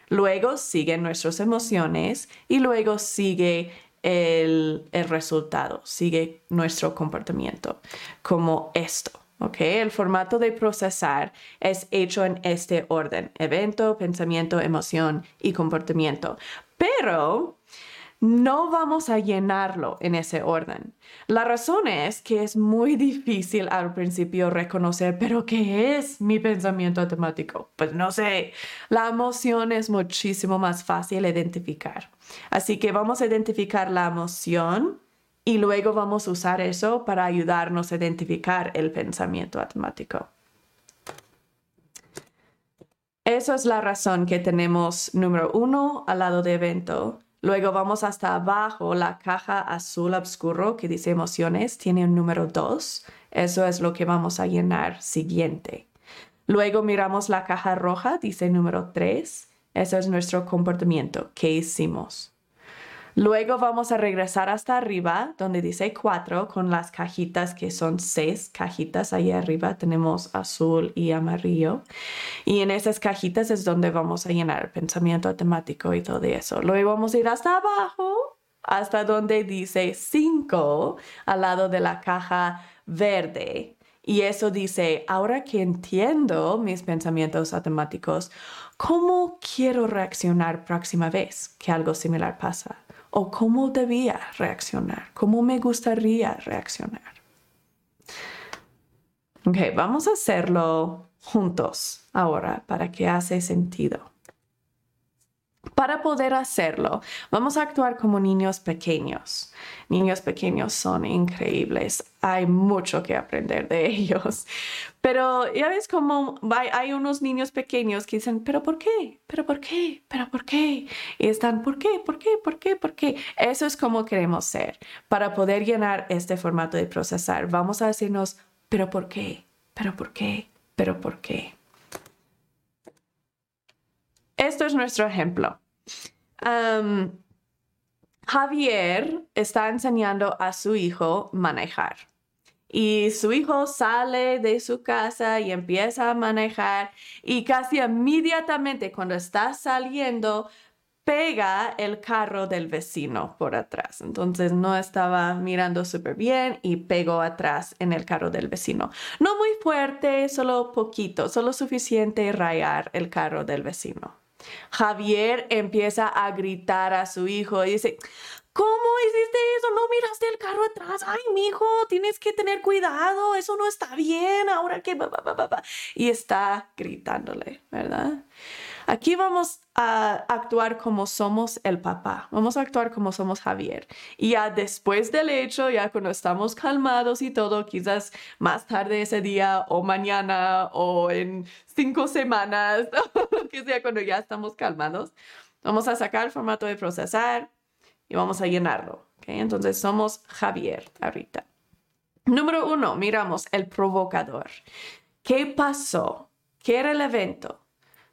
Luego siguen nuestras emociones y luego sigue el, el resultado, sigue nuestro comportamiento, como esto. ¿ok? El formato de procesar es hecho en este orden, evento, pensamiento, emoción y comportamiento. Pero no vamos a llenarlo en ese orden. La razón es que es muy difícil al principio reconocer, pero ¿qué es mi pensamiento automático? Pues no sé, la emoción es muchísimo más fácil identificar. Así que vamos a identificar la emoción y luego vamos a usar eso para ayudarnos a identificar el pensamiento automático. Esa es la razón que tenemos número uno al lado de evento. Luego vamos hasta abajo, la caja azul oscuro que dice emociones tiene un número dos. Eso es lo que vamos a llenar siguiente. Luego miramos la caja roja, dice número tres. Eso es nuestro comportamiento. ¿Qué hicimos? Luego vamos a regresar hasta arriba, donde dice 4, con las cajitas que son seis cajitas. Ahí arriba tenemos azul y amarillo. Y en esas cajitas es donde vamos a llenar pensamiento temático y todo eso. Luego vamos a ir hasta abajo, hasta donde dice 5, al lado de la caja verde. Y eso dice, ahora que entiendo mis pensamientos automáticos, ¿cómo quiero reaccionar próxima vez que algo similar pasa? O cómo debía reaccionar, cómo me gustaría reaccionar. Ok, vamos a hacerlo juntos ahora para que hace sentido. Para poder hacerlo, vamos a actuar como niños pequeños. Niños pequeños son increíbles. Hay mucho que aprender de ellos. Pero ya ves como hay, unos niños pequeños que dicen, pero ¿por qué? ¿Pero por qué? ¿Pero por qué? Y están, ¿por qué? ¿Por qué? ¿Por qué? ¿Por qué? Eso es como queremos ser. Para poder llenar este formato de procesar, vamos a decirnos, ¿pero por qué? ¿Pero por qué? ¿Pero por qué? Esto es nuestro ejemplo. Javier está enseñando a su hijo manejar. Y su hijo sale de su casa y empieza a manejar y casi inmediatamente cuando está saliendo pega el carro del vecino por atrás. Entonces no estaba mirando súper bien y pegó atrás en el carro del vecino. No muy fuerte, solo poquito, solo suficiente rayar el carro del vecino. Javier empieza a gritar a su hijo y dice, ¿Cómo hiciste eso? ¿No miraste el carro atrás? Ay, mijo, tienes que tener cuidado, eso no está bien, ahora que... Y está gritándole, ¿verdad? Aquí vamos a actuar como somos el papá, vamos a actuar como somos Javier. Y ya después del hecho, ya cuando estamos calmados y todo, quizás más tarde ese día o mañana o en cinco semanas, que sea cuando ya estamos calmados, vamos a sacar el formato de procesar y vamos a llenarlo. Entonces somos Javier ahorita. Número uno, miramos el provocador. ¿Qué pasó? ¿Qué era el evento?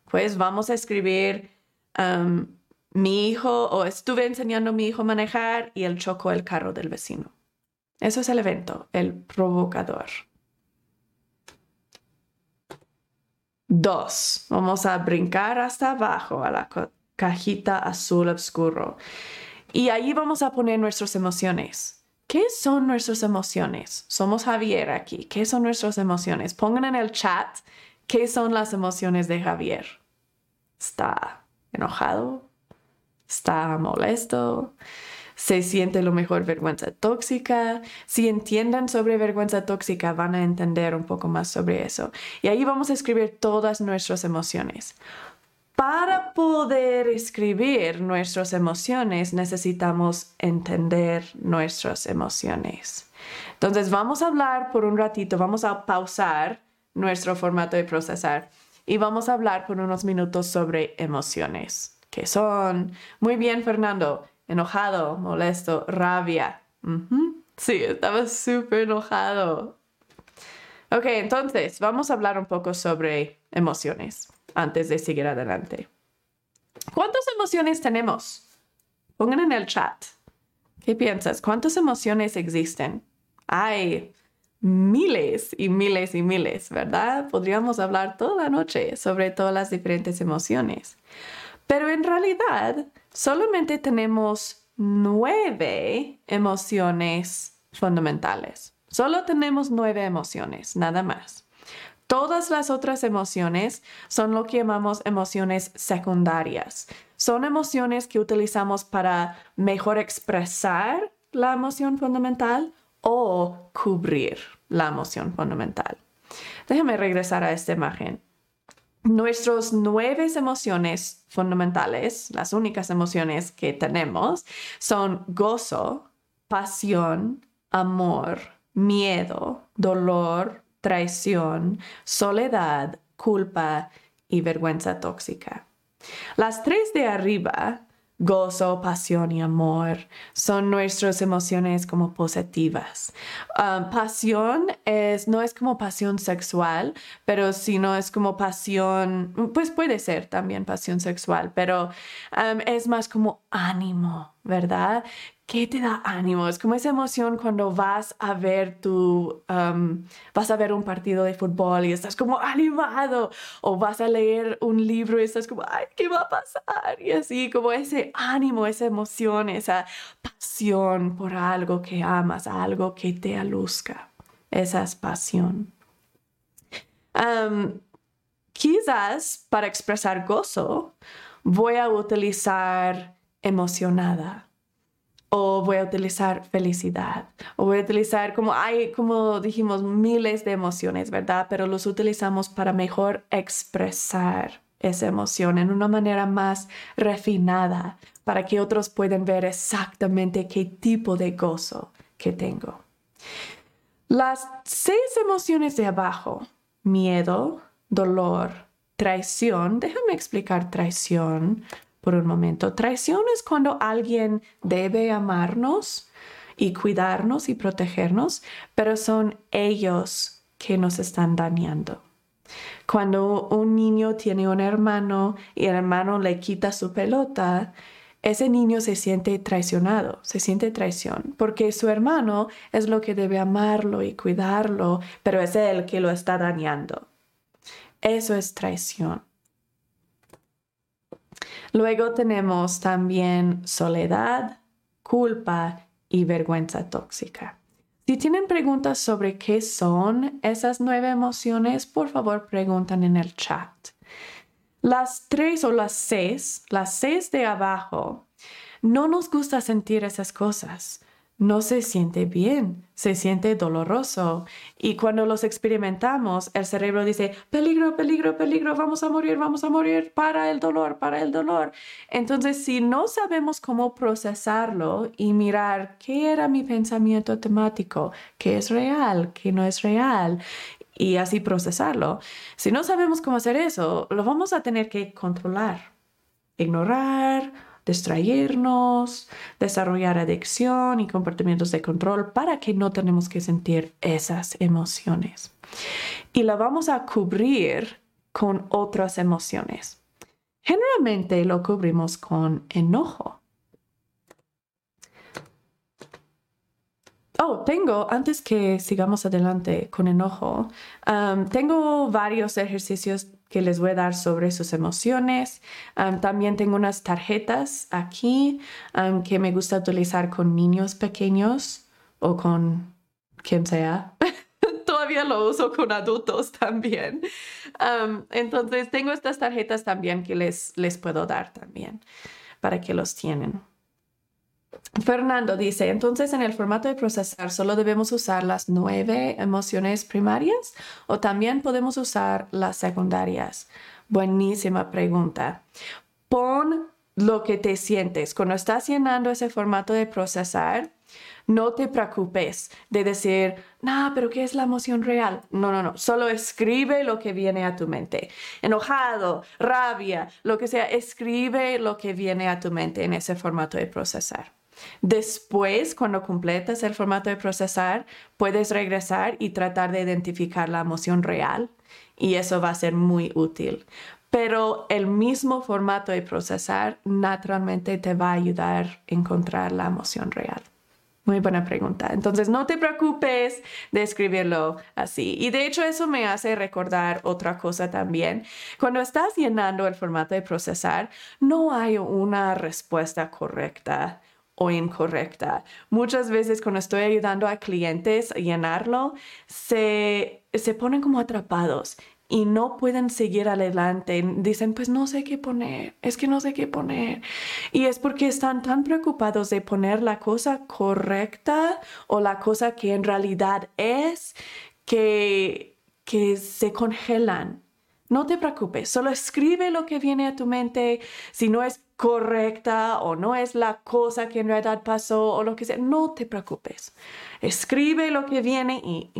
Pues vamos a escribir um, mi hijo o estuve enseñando a mi hijo a manejar y él chocó el carro del vecino. Eso es el evento, el provocador. Dos, vamos a brincar hasta abajo a la cajita azul oscuro. Y ahí vamos a poner nuestras emociones. ¿Qué son nuestras emociones? Somos Javier aquí. ¿Qué son nuestras emociones? Pongan en el chat qué son las emociones de Javier. ¿Está enojado? ¿Está molesto? ¿Se siente lo mejor vergüenza tóxica? Si entienden sobre vergüenza tóxica van a entender un poco más sobre eso. Y ahí vamos a escribir todas nuestras emociones. Para poder escribir nuestras emociones necesitamos entender nuestras emociones. Entonces vamos a hablar por un ratito, vamos a pausar nuestro formato de procesar y vamos a hablar por unos minutos sobre emociones, que son, muy bien Fernando, enojado, molesto, rabia. Sí, estaba súper enojado. Ok, entonces vamos a hablar un poco sobre emociones antes de seguir adelante. ¿Cuántas emociones tenemos? Pongan en el chat. ¿Qué piensas? ¿Cuántas emociones existen? Hay miles y miles y miles, ¿verdad? Podríamos hablar toda la noche sobre todas las diferentes emociones. Pero en realidad solamente tenemos nueve emociones fundamentales. Solo tenemos nueve emociones, nada más. Todas las otras emociones son lo que llamamos emociones secundarias. Son emociones que utilizamos para mejor expresar la emoción fundamental o cubrir la emoción fundamental. Déjame regresar a esta imagen. Nuestras nueve emociones fundamentales, las únicas emociones que tenemos, son gozo, pasión, amor, miedo, dolor, traición, soledad, culpa y vergüenza tóxica. Las tres de arriba, gozo, pasión y amor, son nuestras emociones como positivas. Um, pasión es, no es como pasión sexual, pero si no es como pasión, pues puede ser también pasión sexual, pero es más como ánimo, ¿verdad? ¿Qué te da ánimo? Es como esa emoción cuando vas a ver tu, um, vas a ver un partido de fútbol y estás como animado, o vas a leer un libro y estás como, ay, ¿qué va a pasar? Y así, como ese ánimo, esa emoción, esa pasión por algo que amas, algo que te aluzca. Esa es pasión. Um, quizás para expresar gozo voy a utilizar emocionada o voy a utilizar felicidad, o voy a utilizar como hay, como dijimos, miles de emociones, ¿verdad? Pero los utilizamos para mejor expresar esa emoción en una manera más refinada, para que otros puedan ver exactamente qué tipo de gozo que tengo. Las seis emociones de abajo, miedo, dolor, traición, déjame explicar traición por un momento. Traición es cuando alguien debe amarnos y cuidarnos y protegernos, pero son ellos que nos están dañando. Cuando un niño tiene un hermano y el hermano le quita su pelota, ese niño se siente traicionado, se siente traición, porque su hermano es lo que debe amarlo y cuidarlo, pero es él que lo está dañando. Eso es traición. Luego tenemos también soledad, culpa y vergüenza tóxica. Si tienen preguntas sobre qué son esas nueve emociones, por favor preguntan en el chat. Las tres o las seis, las seis de abajo, no nos gusta sentir esas cosas no se siente bien, se siente doloroso. Y cuando los experimentamos, el cerebro dice, peligro, peligro, peligro, vamos a morir, vamos a morir, para el dolor, para el dolor. Entonces, si no sabemos cómo procesarlo y mirar qué era mi pensamiento automático, qué es real, qué no es real, y así procesarlo, si no sabemos cómo hacer eso, lo vamos a tener que controlar, ignorar distraernos, desarrollar adicción y comportamientos de control para que no tenemos que sentir esas emociones. Y la vamos a cubrir con otras emociones. Generalmente lo cubrimos con enojo. Oh, tengo, antes que sigamos adelante con enojo, um, tengo varios ejercicios que les voy a dar sobre sus emociones. también tengo unas tarjetas aquí que me gusta utilizar con niños pequeños o con quien sea. Todavía lo uso con adultos también. entonces tengo estas tarjetas también que les, les puedo dar también para que los tienen. Fernando dice, entonces en el formato de procesar solo debemos usar las nueve emociones primarias o también podemos usar las secundarias. Buenísima pregunta. Pon lo que te sientes. Cuando estás llenando ese formato de procesar, no te preocupes de decir, no, pero ¿qué es la emoción real? No, no, no. Solo escribe lo que viene a tu mente. Enojado, rabia, lo que sea, escribe lo que viene a tu mente en ese formato de procesar. Después, cuando completas el formato de procesar, puedes regresar y tratar de identificar la emoción real y eso va a ser muy útil. Pero el mismo formato de procesar naturalmente te va a ayudar a encontrar la emoción real. Muy buena pregunta. Entonces, no te preocupes de escribirlo así. Y de hecho, eso me hace recordar otra cosa también. Cuando estás llenando el formato de procesar, no hay una respuesta correcta o incorrecta. Muchas veces cuando estoy ayudando a clientes a llenarlo, se, se ponen como atrapados y no pueden seguir adelante. Dicen, pues no sé qué poner, es que no sé qué poner. Y es porque están tan preocupados de poner la cosa correcta o la cosa que en realidad es que, que se congelan. No te preocupes, solo escribe lo que viene a tu mente. Si no es correcta o no es la cosa que en realidad pasó o lo que sea, no te preocupes. Escribe lo que viene y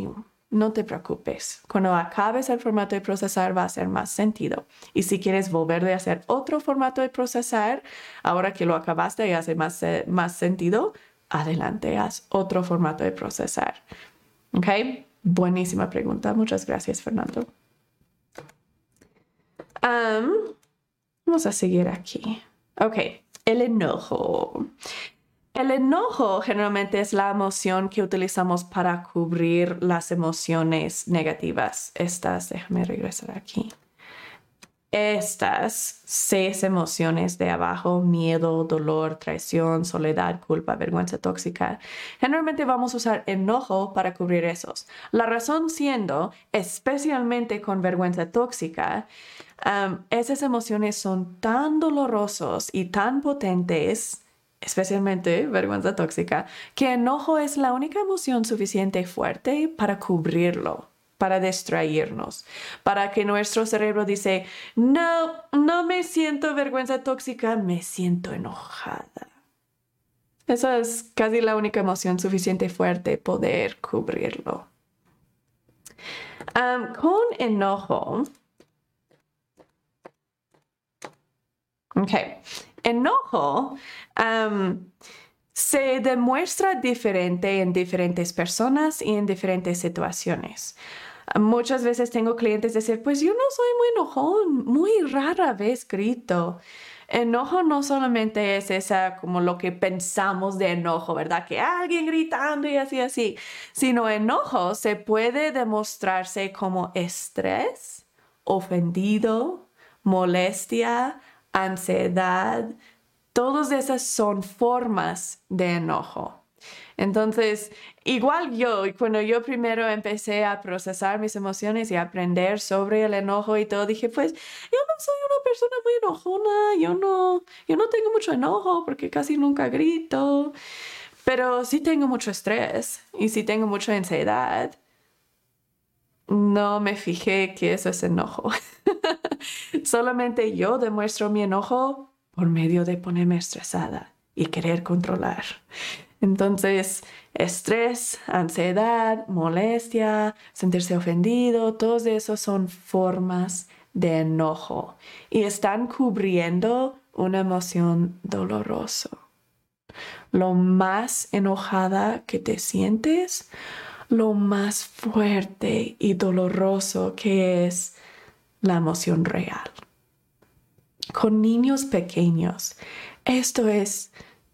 no te preocupes. Cuando acabes el formato de procesar va a hacer más sentido. Y si quieres volver a hacer otro formato de procesar, ahora que lo acabaste y hace más, eh, más sentido, adelante, haz otro formato de procesar. ¿Ok? Buenísima pregunta. Muchas gracias, Fernando. vamos a seguir aquí. Ok, el enojo. El enojo generalmente es la emoción que utilizamos para cubrir las emociones negativas. Estas, déjame regresar aquí. Estas seis emociones de abajo, miedo, dolor, traición, soledad, culpa, vergüenza tóxica, generalmente vamos a usar enojo para cubrir esos. La razón siendo, especialmente con vergüenza tóxica, esas emociones son tan dolorosos y tan potentes especialmente vergüenza tóxica, que enojo es la única emoción suficiente fuerte para cubrirlo, para distraernos, para que nuestro cerebro dice, no, no me siento vergüenza tóxica, me siento enojada. Esa es casi la única emoción suficiente fuerte poder cubrirlo. con enojo, ok, enojo se demuestra diferente en diferentes personas y en diferentes situaciones. Muchas veces tengo clientes decir, pues yo no soy muy enojón, muy rara vez grito. Enojo no solamente es esa como lo que pensamos de enojo, ¿verdad? Que alguien gritando y así, así, sino enojo se puede demostrarse como estrés, ofendido, molestia, ansiedad, todas esas son formas de enojo. Entonces, igual yo, cuando yo primero empecé a procesar mis emociones y aprender sobre el enojo y todo, dije, pues yo no soy una persona muy enojona, yo no, yo no tengo mucho enojo porque casi nunca grito, pero sí tengo mucho estrés y sí tengo mucha ansiedad. No me fijé que eso es enojo. Solamente yo demuestro mi enojo por medio de ponerme estresada y querer controlar. Entonces, estrés, ansiedad, molestia, sentirse ofendido, todos esos son formas de enojo y están cubriendo una emoción dolorosa. Lo más enojada que te sientes, lo más fuerte y doloroso que es la emoción real. Con niños pequeños, esto es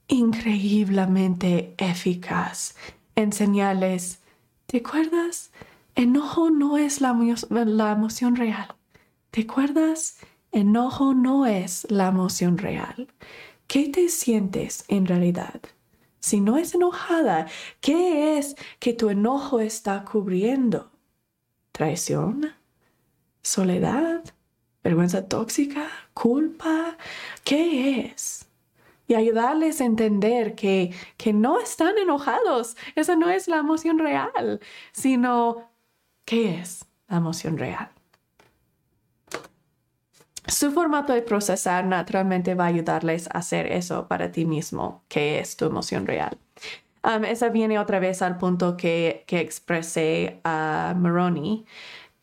increíblemente eficaz. Enseñarles, ¿te acuerdas? Enojo no es la emoción real. ¿Te acuerdas? Enojo no es la emoción real. ¿Qué te sientes en realidad? Si no es enojada, ¿qué es que tu enojo está cubriendo? ¿Traición? soledad, vergüenza tóxica, culpa, ¿qué es? Y ayudarles a entender que, que no están enojados, esa no es la emoción real, sino ¿qué es la emoción real? Su formato de procesar naturalmente va a ayudarles a hacer eso para ti mismo, que es tu emoción real. Um, esa viene otra vez al punto que, que expresé a Moroni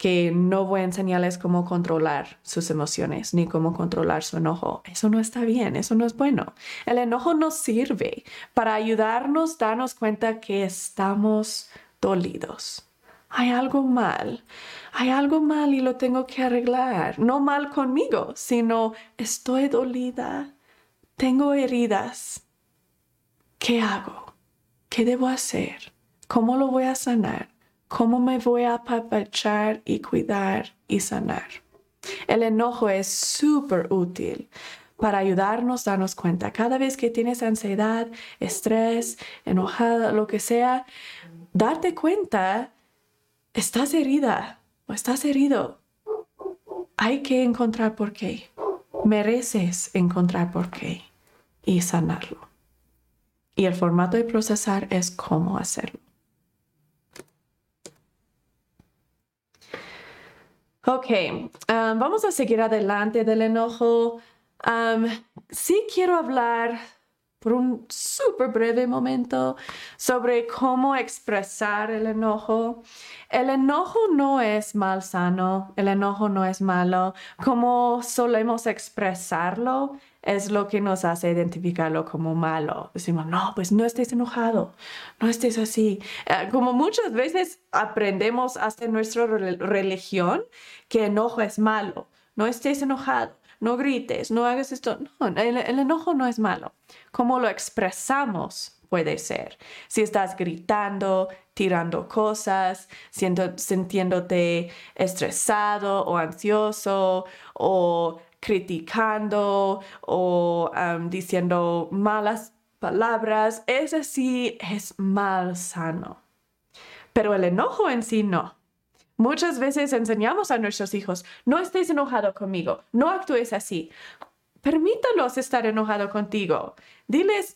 que no voy a enseñarles cómo controlar sus emociones ni cómo controlar su enojo. Eso no está bien, eso no es bueno. El enojo nos sirve para ayudarnos a darnos cuenta que estamos dolidos. Hay algo mal, hay algo mal y lo tengo que arreglar. No mal conmigo, sino estoy dolida, tengo heridas. ¿Qué hago? ¿Qué debo hacer? ¿Cómo lo voy a sanar? ¿Cómo me voy a apapachar y cuidar y sanar? El enojo es súper útil para ayudarnos a darnos cuenta. Cada vez que tienes ansiedad, estrés, enojada, lo que sea, darte cuenta, estás herida o estás herido. Hay que encontrar por qué. Mereces encontrar por qué y sanarlo. Y el formato de procesar es cómo hacerlo. Ok, um, vamos a seguir adelante del enojo. Um, sí quiero hablar por un súper breve momento sobre cómo expresar el enojo. El enojo no es mal sano, el enojo no es malo. Como solemos expresarlo es lo que nos hace identificarlo como malo. Decimos, no, pues no estés enojado, no estés así. Eh, como muchas veces aprendemos hasta nuestra religión que enojo es malo, no estés enojado no grites, no hagas esto. No, el, enojo no es malo. Como lo expresamos puede ser. Si estás gritando, tirando cosas, siendo, sintiéndote estresado o ansioso o criticando o diciendo malas palabras, ese sí es mal sano. Pero el enojo en sí no. Muchas veces enseñamos a nuestros hijos, no estés enojado conmigo, no actúes así. Permítalos estar enojado contigo. Diles,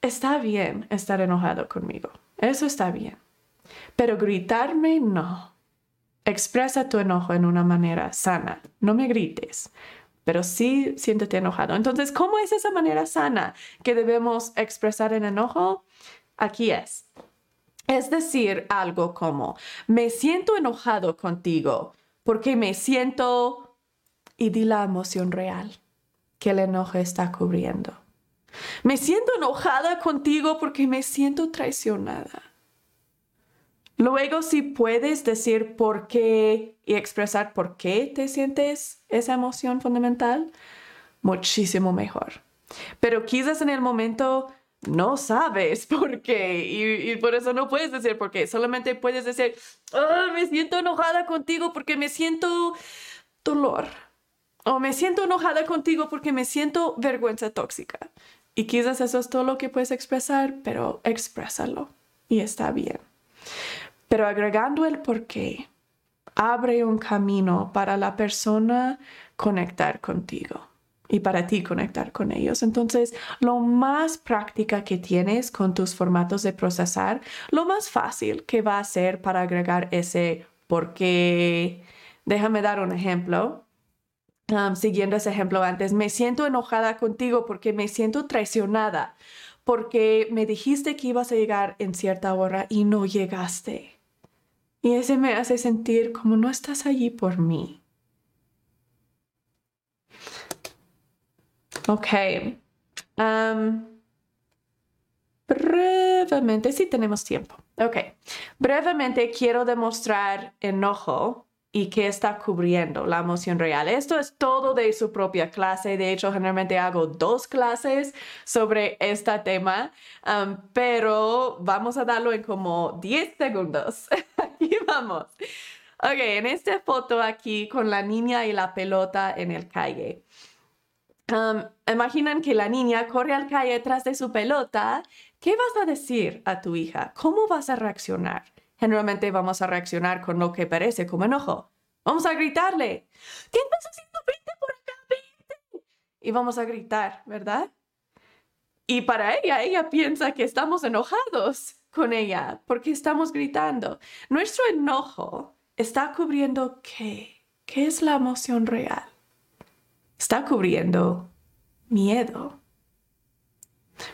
está bien estar enojado conmigo. Eso está bien. Pero gritarme, no. Expresa tu enojo en una manera sana. No me grites, pero sí siéntete enojado. Entonces, ¿cómo es esa manera sana que debemos expresar el enojo? Aquí es. Es decir, algo como, me siento enojado contigo porque me siento y di la emoción real que el enojo está cubriendo. Me siento enojada contigo porque me siento traicionada. Luego, si puedes decir por qué y expresar por qué te sientes esa emoción fundamental, muchísimo mejor. Pero quizás en el momento no sabes por qué y, por eso no puedes decir por qué. Solamente puedes decir, ah, me siento enojada contigo porque me siento dolor. O me siento enojada contigo porque me siento vergüenza tóxica. Y quizás eso es todo lo que puedes expresar, pero exprésalo y está bien. Pero agregando el por qué, abre un camino para la persona conectar contigo y para ti conectar con ellos. Entonces, lo más práctica que tienes con tus formatos de procesar, lo más fácil que va a ser para agregar ese porque, déjame dar un ejemplo. Um, siguiendo ese ejemplo antes, me siento enojada contigo porque me siento traicionada, porque me dijiste que ibas a llegar en cierta hora y no llegaste. Y ese me hace sentir como no estás allí por mí. Ok. brevemente, sí tenemos tiempo. Ok. Brevemente quiero demostrar enojo y qué está cubriendo la emoción real. Esto es todo de su propia clase. De hecho, generalmente hago dos clases sobre este tema, pero vamos a darlo en como 10 segundos. aquí vamos. Ok, en esta foto aquí con la niña y la pelota en el calle. Um, imaginan que la niña corre al calle detrás de su pelota. ¿Qué vas a decir a tu hija? ¿Cómo vas a reaccionar? Generalmente vamos a reaccionar con lo que parece como enojo. Vamos a gritarle. ¿Qué estás haciendo? Vente por acá, vente. Y vamos a gritar, ¿verdad? Y para ella, ella piensa que estamos enojados con ella porque estamos gritando. Nuestro enojo está cubriendo qué? ¿Qué es la emoción real? está cubriendo miedo.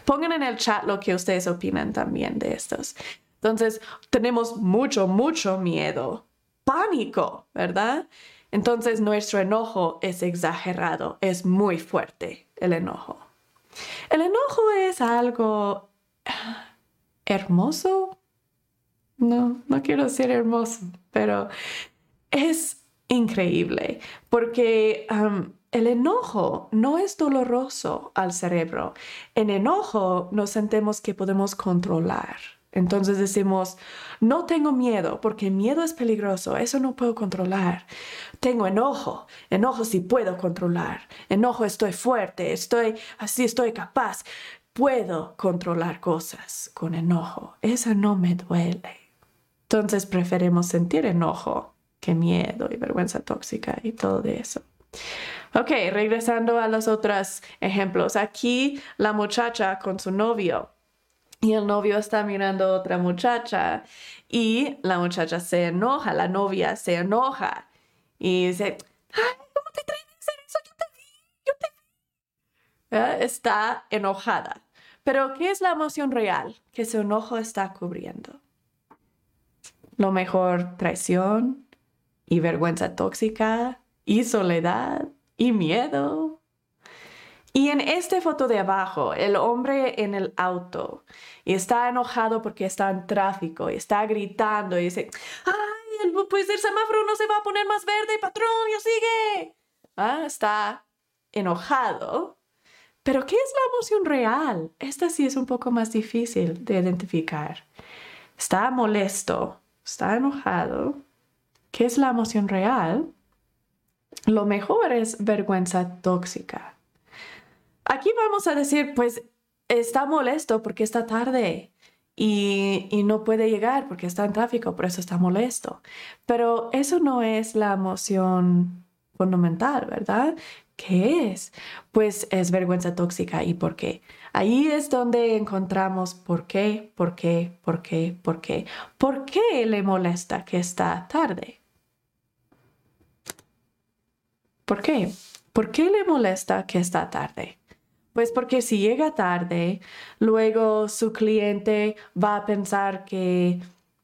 Pongan en el chat lo que ustedes opinan también de estos. Entonces, tenemos mucho, mucho miedo, pánico, ¿verdad? Entonces, nuestro enojo es exagerado, es muy fuerte el enojo. El enojo es algo hermoso. No, no quiero ser hermoso, pero es increíble porque el enojo no es doloroso al cerebro. En enojo nos sentimos que podemos controlar Entonces decimos, no tengo miedo porque miedo es peligroso, eso no puedo controlar. Tengo enojo, enojo sí puedo controlar. Enojo estoy fuerte, estoy así, estoy capaz. Puedo controlar cosas con enojo, eso no me duele. Entonces preferimos sentir enojo que miedo y vergüenza tóxica y todo eso. Ok, regresando a los otros ejemplos. Aquí la muchacha con su novio y el novio está mirando a otra muchacha y la muchacha se enoja, la novia se enoja y dice, Ay, ¿cómo te atreves a hacer eso? Yo te vi, yo te vi. Está enojada. Pero ¿qué es la emoción real que su enojo está cubriendo? Lo mejor, traición y vergüenza tóxica y soledad y miedo y en esta foto de abajo, el hombre en el auto y está enojado porque está en tráfico y está gritando y dice, ay, pues el semáforo no se va a poner más verde, patrón, yo sigue. Ah, está enojado. Pero ¿qué es la emoción real? Esta sí es un poco más difícil de identificar. Está molesto, está enojado. ¿Qué es la emoción real? Lo mejor es vergüenza tóxica. Aquí vamos a decir, pues está molesto porque está tarde y, no puede llegar porque está en tráfico, por eso está molesto. Pero eso no es la emoción fundamental, ¿verdad? ¿Qué es? Pues es vergüenza tóxica. ¿Y por qué? Ahí es donde encontramos por qué, por qué, por qué, por qué. ¿Por qué le molesta que está tarde? ¿Por qué? ¿Por qué le molesta que está tarde? Pues porque si llega tarde, luego su cliente va a pensar que,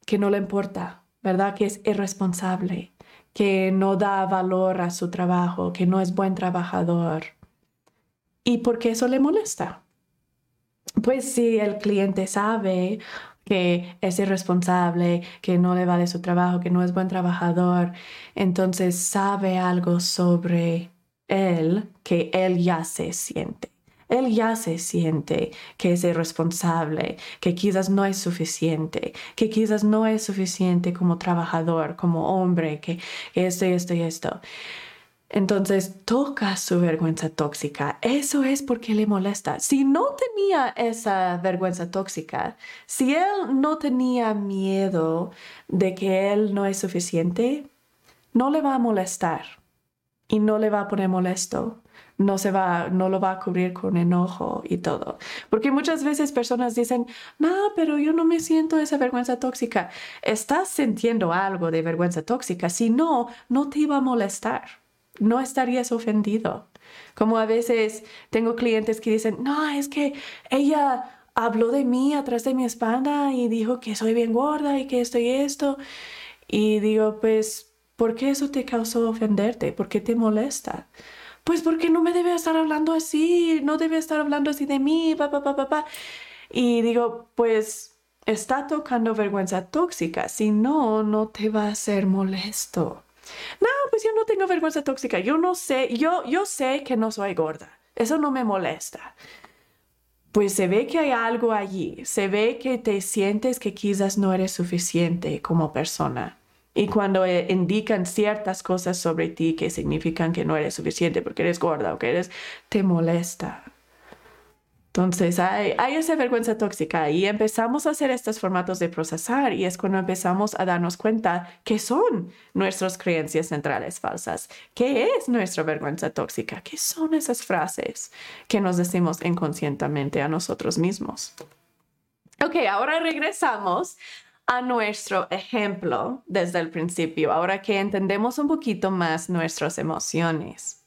que no le importa, ¿verdad? Que es irresponsable, que no da valor a su trabajo, que no es buen trabajador. ¿Y por qué eso le molesta? Pues si el cliente sabe que es irresponsable, que no le vale su trabajo, que no es buen trabajador, entonces sabe algo sobre él que él ya se siente. Él ya se siente que es irresponsable, que quizás no es suficiente, que quizás no es suficiente como trabajador, como hombre, que, esto y esto y esto. Entonces toca su vergüenza tóxica. Eso es porque le molesta. Si no tenía esa vergüenza tóxica, si él no tenía miedo de que él no es suficiente, no le va a molestar y no le va a poner molesto no se va, no lo va a cubrir con enojo y todo. Porque muchas veces personas dicen, no, pero yo no me siento esa vergüenza tóxica. Estás sintiendo algo de vergüenza tóxica. Si no, no te iba a molestar. No estarías ofendido. Como a veces tengo clientes que dicen, no, es que ella habló de mí atrás de mi espalda y dijo que soy bien gorda y que esto y esto. Y digo, pues, ¿por qué eso te causó ofenderte? ¿Por qué te molesta? Pues porque no me debe estar hablando así, no debe estar hablando así de mí, pa, pa, pa, pa. Y digo, pues está tocando vergüenza tóxica, si no, no te va a ser molesto. No, pues yo no tengo vergüenza tóxica, yo no sé, yo, yo sé que no soy gorda, eso no me molesta. Pues se ve que hay algo allí, se ve que te sientes que quizás no eres suficiente como persona. Y cuando eh, indican ciertas cosas sobre ti que significan que no eres suficiente porque eres gorda o que eres, te molesta. Entonces hay, hay, esa vergüenza tóxica y empezamos a hacer estos formatos de procesar y es cuando empezamos a darnos cuenta que son nuestras creencias centrales falsas, qué es nuestra vergüenza tóxica, qué son esas frases que nos decimos inconscientemente a nosotros mismos. Ok, ahora regresamos a nuestro ejemplo desde el principio, ahora que entendemos un poquito más nuestras emociones.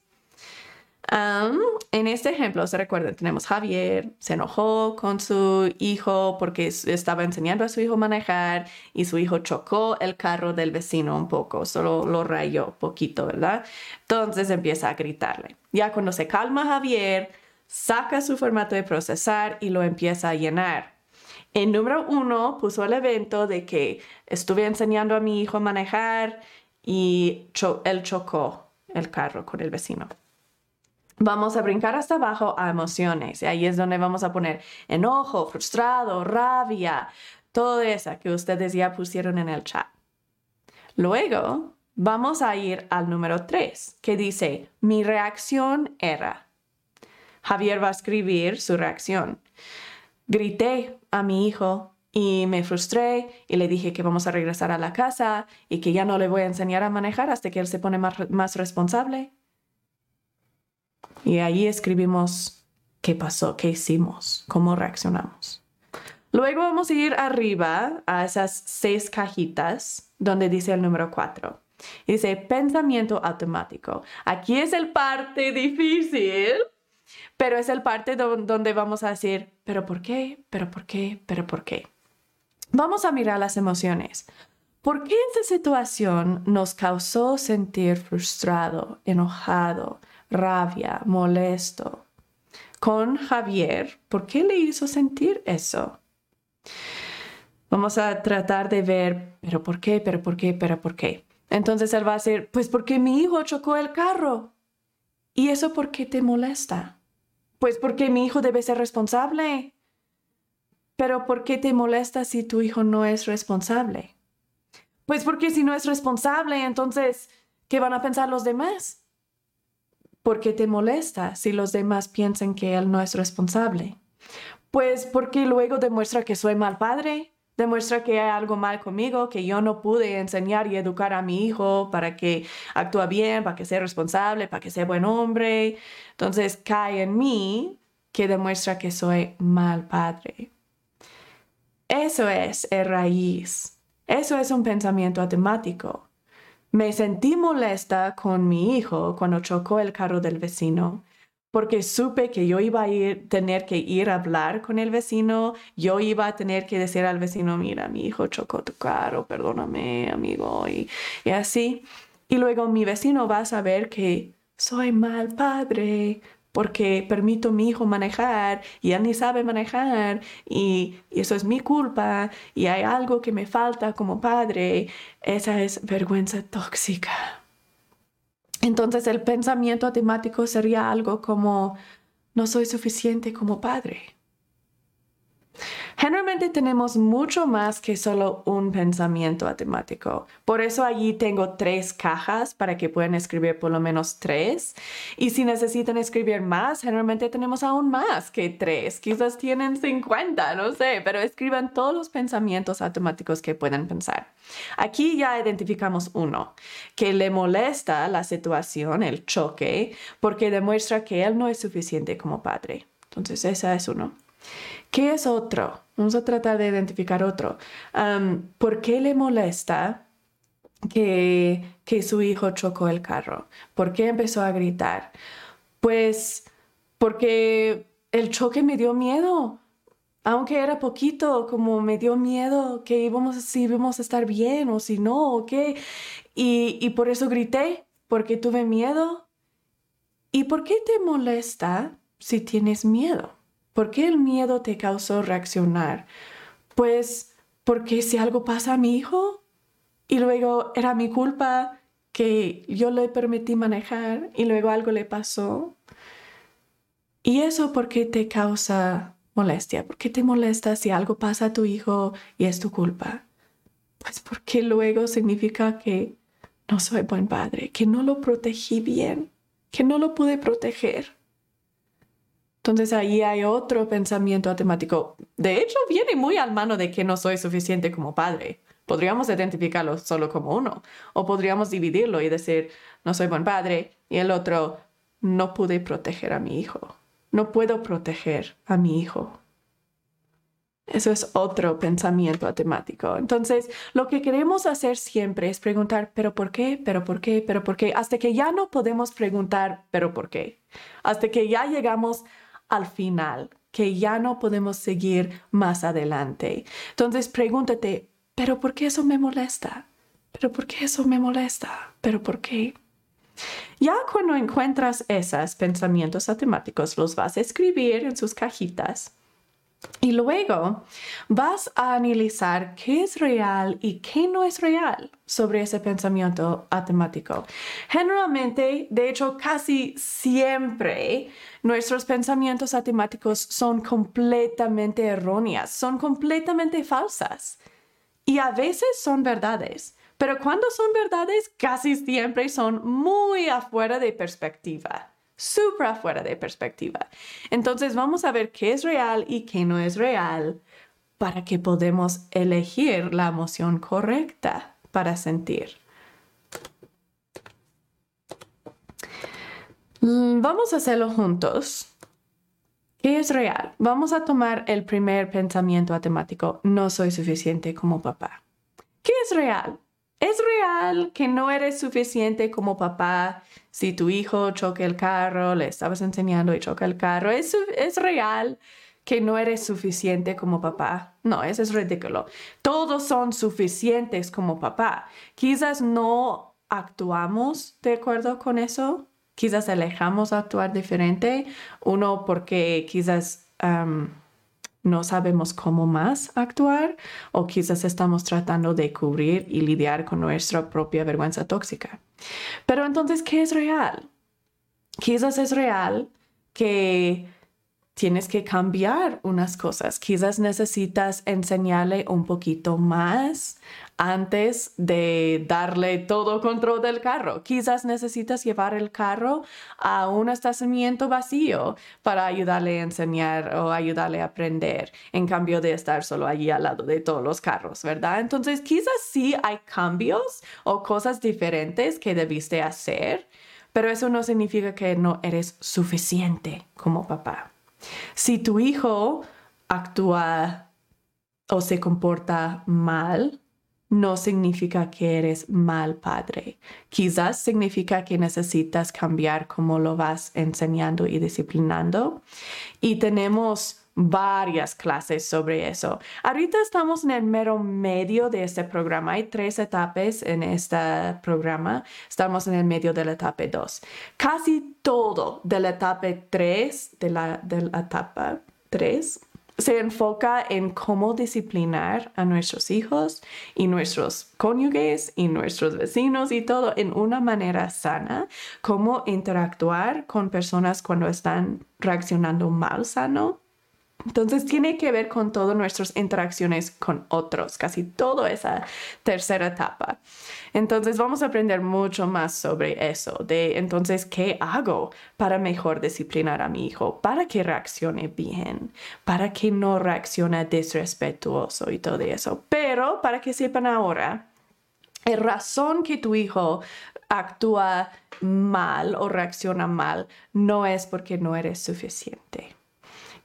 en este ejemplo, se recuerdan, tenemos Javier, se enojó con su hijo porque estaba enseñando a su hijo manejar y su hijo chocó el carro del vecino un poco, solo lo rayó poquito, ¿verdad? Entonces empieza a gritarle. Ya cuando se calma Javier, saca su formato de procesar y lo empieza a llenar en número uno puso el evento de que estuve enseñando a mi hijo a manejar y él chocó el carro con el vecino. Vamos a brincar hasta abajo a emociones. Y ahí es donde vamos a poner enojo, frustrado, rabia, todo eso que ustedes ya pusieron en el chat. Luego, vamos a ir al número 3, que dice, mi reacción era. Javier va a escribir su reacción. Grité a mi hijo y me frustré y le dije que vamos a regresar a la casa y que ya no le voy a enseñar a manejar hasta que él se pone más, más responsable. Y ahí escribimos qué pasó, qué hicimos, cómo reaccionamos. Luego vamos a ir arriba a esas seis cajitas donde dice el número 4. Dice pensamiento automático. Aquí es el parte difícil, pero es el parte donde vamos a decir, pero ¿por qué? ¿Pero por qué? ¿Pero por qué? Vamos a mirar las emociones. ¿Por qué esta situación nos causó sentir frustrado, enojado, rabia, molesto? Con Javier, ¿por qué le hizo sentir eso? Vamos a tratar de ver, pero ¿por qué? ¿Pero por qué? ¿Pero por qué? Entonces él va a decir, pues porque mi hijo chocó el carro. ¿Y eso por qué te molesta? Pues porque mi hijo debe ser responsable. Pero ¿por qué te molesta si tu hijo no es responsable? Pues porque si no es responsable, entonces, ¿qué van a pensar los demás? ¿Por qué te molesta si los demás piensan que él no es responsable? Pues porque luego demuestra que soy mal padre, demuestra que hay algo mal conmigo, que yo no pude enseñar y educar a mi hijo para que actúe bien, para que sea responsable, para que sea buen hombre. Entonces cae en mí que demuestra que soy mal padre. Eso es el raíz. Eso es un pensamiento automático. Me sentí molesta con mi hijo cuando chocó el carro del vecino porque supe que yo iba a ir, tener que ir a hablar con el vecino, yo iba a tener que decir al vecino, mira, mi hijo chocó tu carro, perdóname, amigo, y, y así. Y luego mi vecino va a saber que soy mal padre porque permito a mi hijo manejar y él ni sabe manejar y, y, eso es mi culpa y hay algo que me falta como padre. Esa es vergüenza tóxica. Entonces el pensamiento automático sería algo como, no soy suficiente como padre. Generalmente tenemos mucho más que solo un pensamiento matemático. Por eso allí tengo tres cajas para que puedan escribir por lo menos tres. Y si necesitan escribir más, generalmente tenemos aún más que tres. Quizás tienen 50, no sé, pero escriban todos los pensamientos automáticos que puedan pensar. Aquí ya identificamos uno, que le molesta la situación, el choque, porque demuestra que él no es suficiente como padre. Entonces, ese es uno. ¿Qué es otro? Vamos a tratar de identificar otro. ¿Por qué le molesta que, que su hijo chocó el carro? ¿Por qué empezó a gritar? Pues porque el choque me dio miedo. Aunque era poquito, como me dio miedo que íbamos, si íbamos a estar bien o si no, o qué. Y, y por eso grité, porque tuve miedo. ¿Y por qué te molesta si tienes miedo? ¿Por qué el miedo te causó reaccionar? Pues porque si algo pasa a mi hijo y luego era mi culpa que yo le permití manejar y luego algo le pasó. ¿Y eso por qué te causa molestia? ¿Por qué te molesta si algo pasa a tu hijo y es tu culpa? Pues porque luego significa que no soy buen padre, que no lo protegí bien, que no lo pude proteger. Entonces ahí hay otro pensamiento automático. De hecho, viene muy al mano de que no soy suficiente como padre. Podríamos identificarlo solo como uno. O podríamos dividirlo y decir, no soy buen padre. Y el otro, no pude proteger a mi hijo. No puedo proteger a mi hijo. Eso es otro pensamiento automático. Entonces, lo que queremos hacer siempre es preguntar, pero ¿por qué? ¿Pero por qué? ¿Pero por qué? Hasta que ya no podemos preguntar, pero ¿por qué? Hasta que ya llegamos al final, que ya no podemos seguir más adelante. Entonces pregúntate, ¿pero por qué eso me molesta? ¿Pero por qué eso me molesta? ¿Pero por qué? Ya cuando encuentras esos pensamientos automáticos, los vas a escribir en sus cajitas Y luego vas a analizar qué es real y qué no es real sobre ese pensamiento atemático. Generalmente, de hecho, casi siempre nuestros pensamientos atemáticos son completamente erróneas, son completamente falsas y a veces son verdades. Pero cuando son verdades, casi siempre son muy afuera de perspectiva súper afuera de perspectiva. Entonces vamos a ver qué es real y qué no es real para que podamos elegir la emoción correcta para sentir. Mm, vamos a hacerlo juntos. ¿Qué es real? Vamos a tomar el primer pensamiento matemático, no soy suficiente como papá. ¿Qué es real? Es real que no eres suficiente como papá si tu hijo choca el carro, le estabas enseñando y choca el carro. Es, es real que no eres suficiente como papá. No, eso es ridículo. Todos son suficientes como papá. Quizás no actuamos de acuerdo con eso. Quizás alejamos a actuar diferente. Uno porque quizás no sabemos cómo más actuar o quizás estamos tratando de cubrir y lidiar con nuestra propia vergüenza tóxica. Pero entonces, ¿qué es real? Quizás es real que tienes que cambiar unas cosas. Quizás necesitas enseñarle un poquito más antes de darle todo control del carro. Quizás necesitas llevar el carro a un estacionamiento vacío para ayudarle a enseñar o ayudarle a aprender, en cambio de estar solo allí al lado de todos los carros, ¿verdad? Entonces, quizás sí hay cambios o cosas diferentes que debiste hacer, pero eso no significa que no eres suficiente como papá. Si tu hijo actúa o se comporta mal, no significa que eres mal padre. Quizás significa que necesitas cambiar cómo lo vas enseñando y disciplinando. Y tenemos varias clases sobre eso. Ahorita estamos en el mero medio de este programa. Hay tres etapas en este programa. Estamos en el medio de la etapa 2. Casi todo de la etapa 3, de la, de la etapa 3, se enfoca en cómo disciplinar a nuestros hijos y nuestros cónyuges y nuestros vecinos y todo en una manera sana, cómo interactuar con personas cuando están reaccionando mal sano entonces tiene que ver con todas nuestras interacciones con otros, casi toda esa tercera etapa. Entonces vamos a aprender mucho más sobre eso, de entonces qué hago para mejor disciplinar a mi hijo, para que reaccione bien, para que no reaccione desrespetuoso y todo eso. Pero para que sepan ahora, la razón que tu hijo actúa mal o reacciona mal no es porque no eres suficiente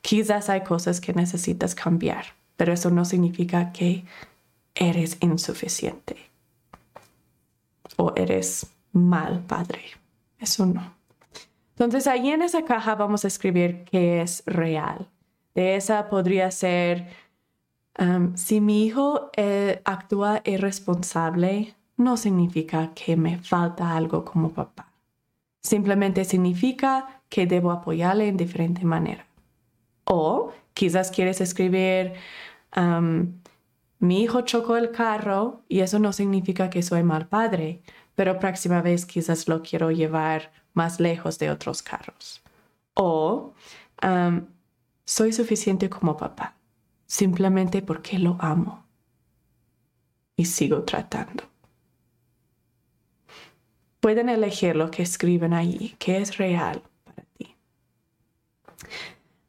Quizás hay cosas que necesitas cambiar, pero eso no significa que eres insuficiente o eres mal padre. Eso no. Entonces, ahí en esa caja vamos a escribir qué es real. De esa podría ser, um, si mi hijo eh, actúa irresponsable, no significa que me falta algo como papá. Simplemente significa que debo apoyarle en diferente manera. O quizás quieres escribir, mi hijo chocó el carro y eso no significa que soy mal padre, pero próxima vez quizás lo quiero llevar más lejos de otros carros. O soy suficiente como papá, simplemente porque lo amo y sigo tratando. Pueden elegir lo que escriben ahí, que es real.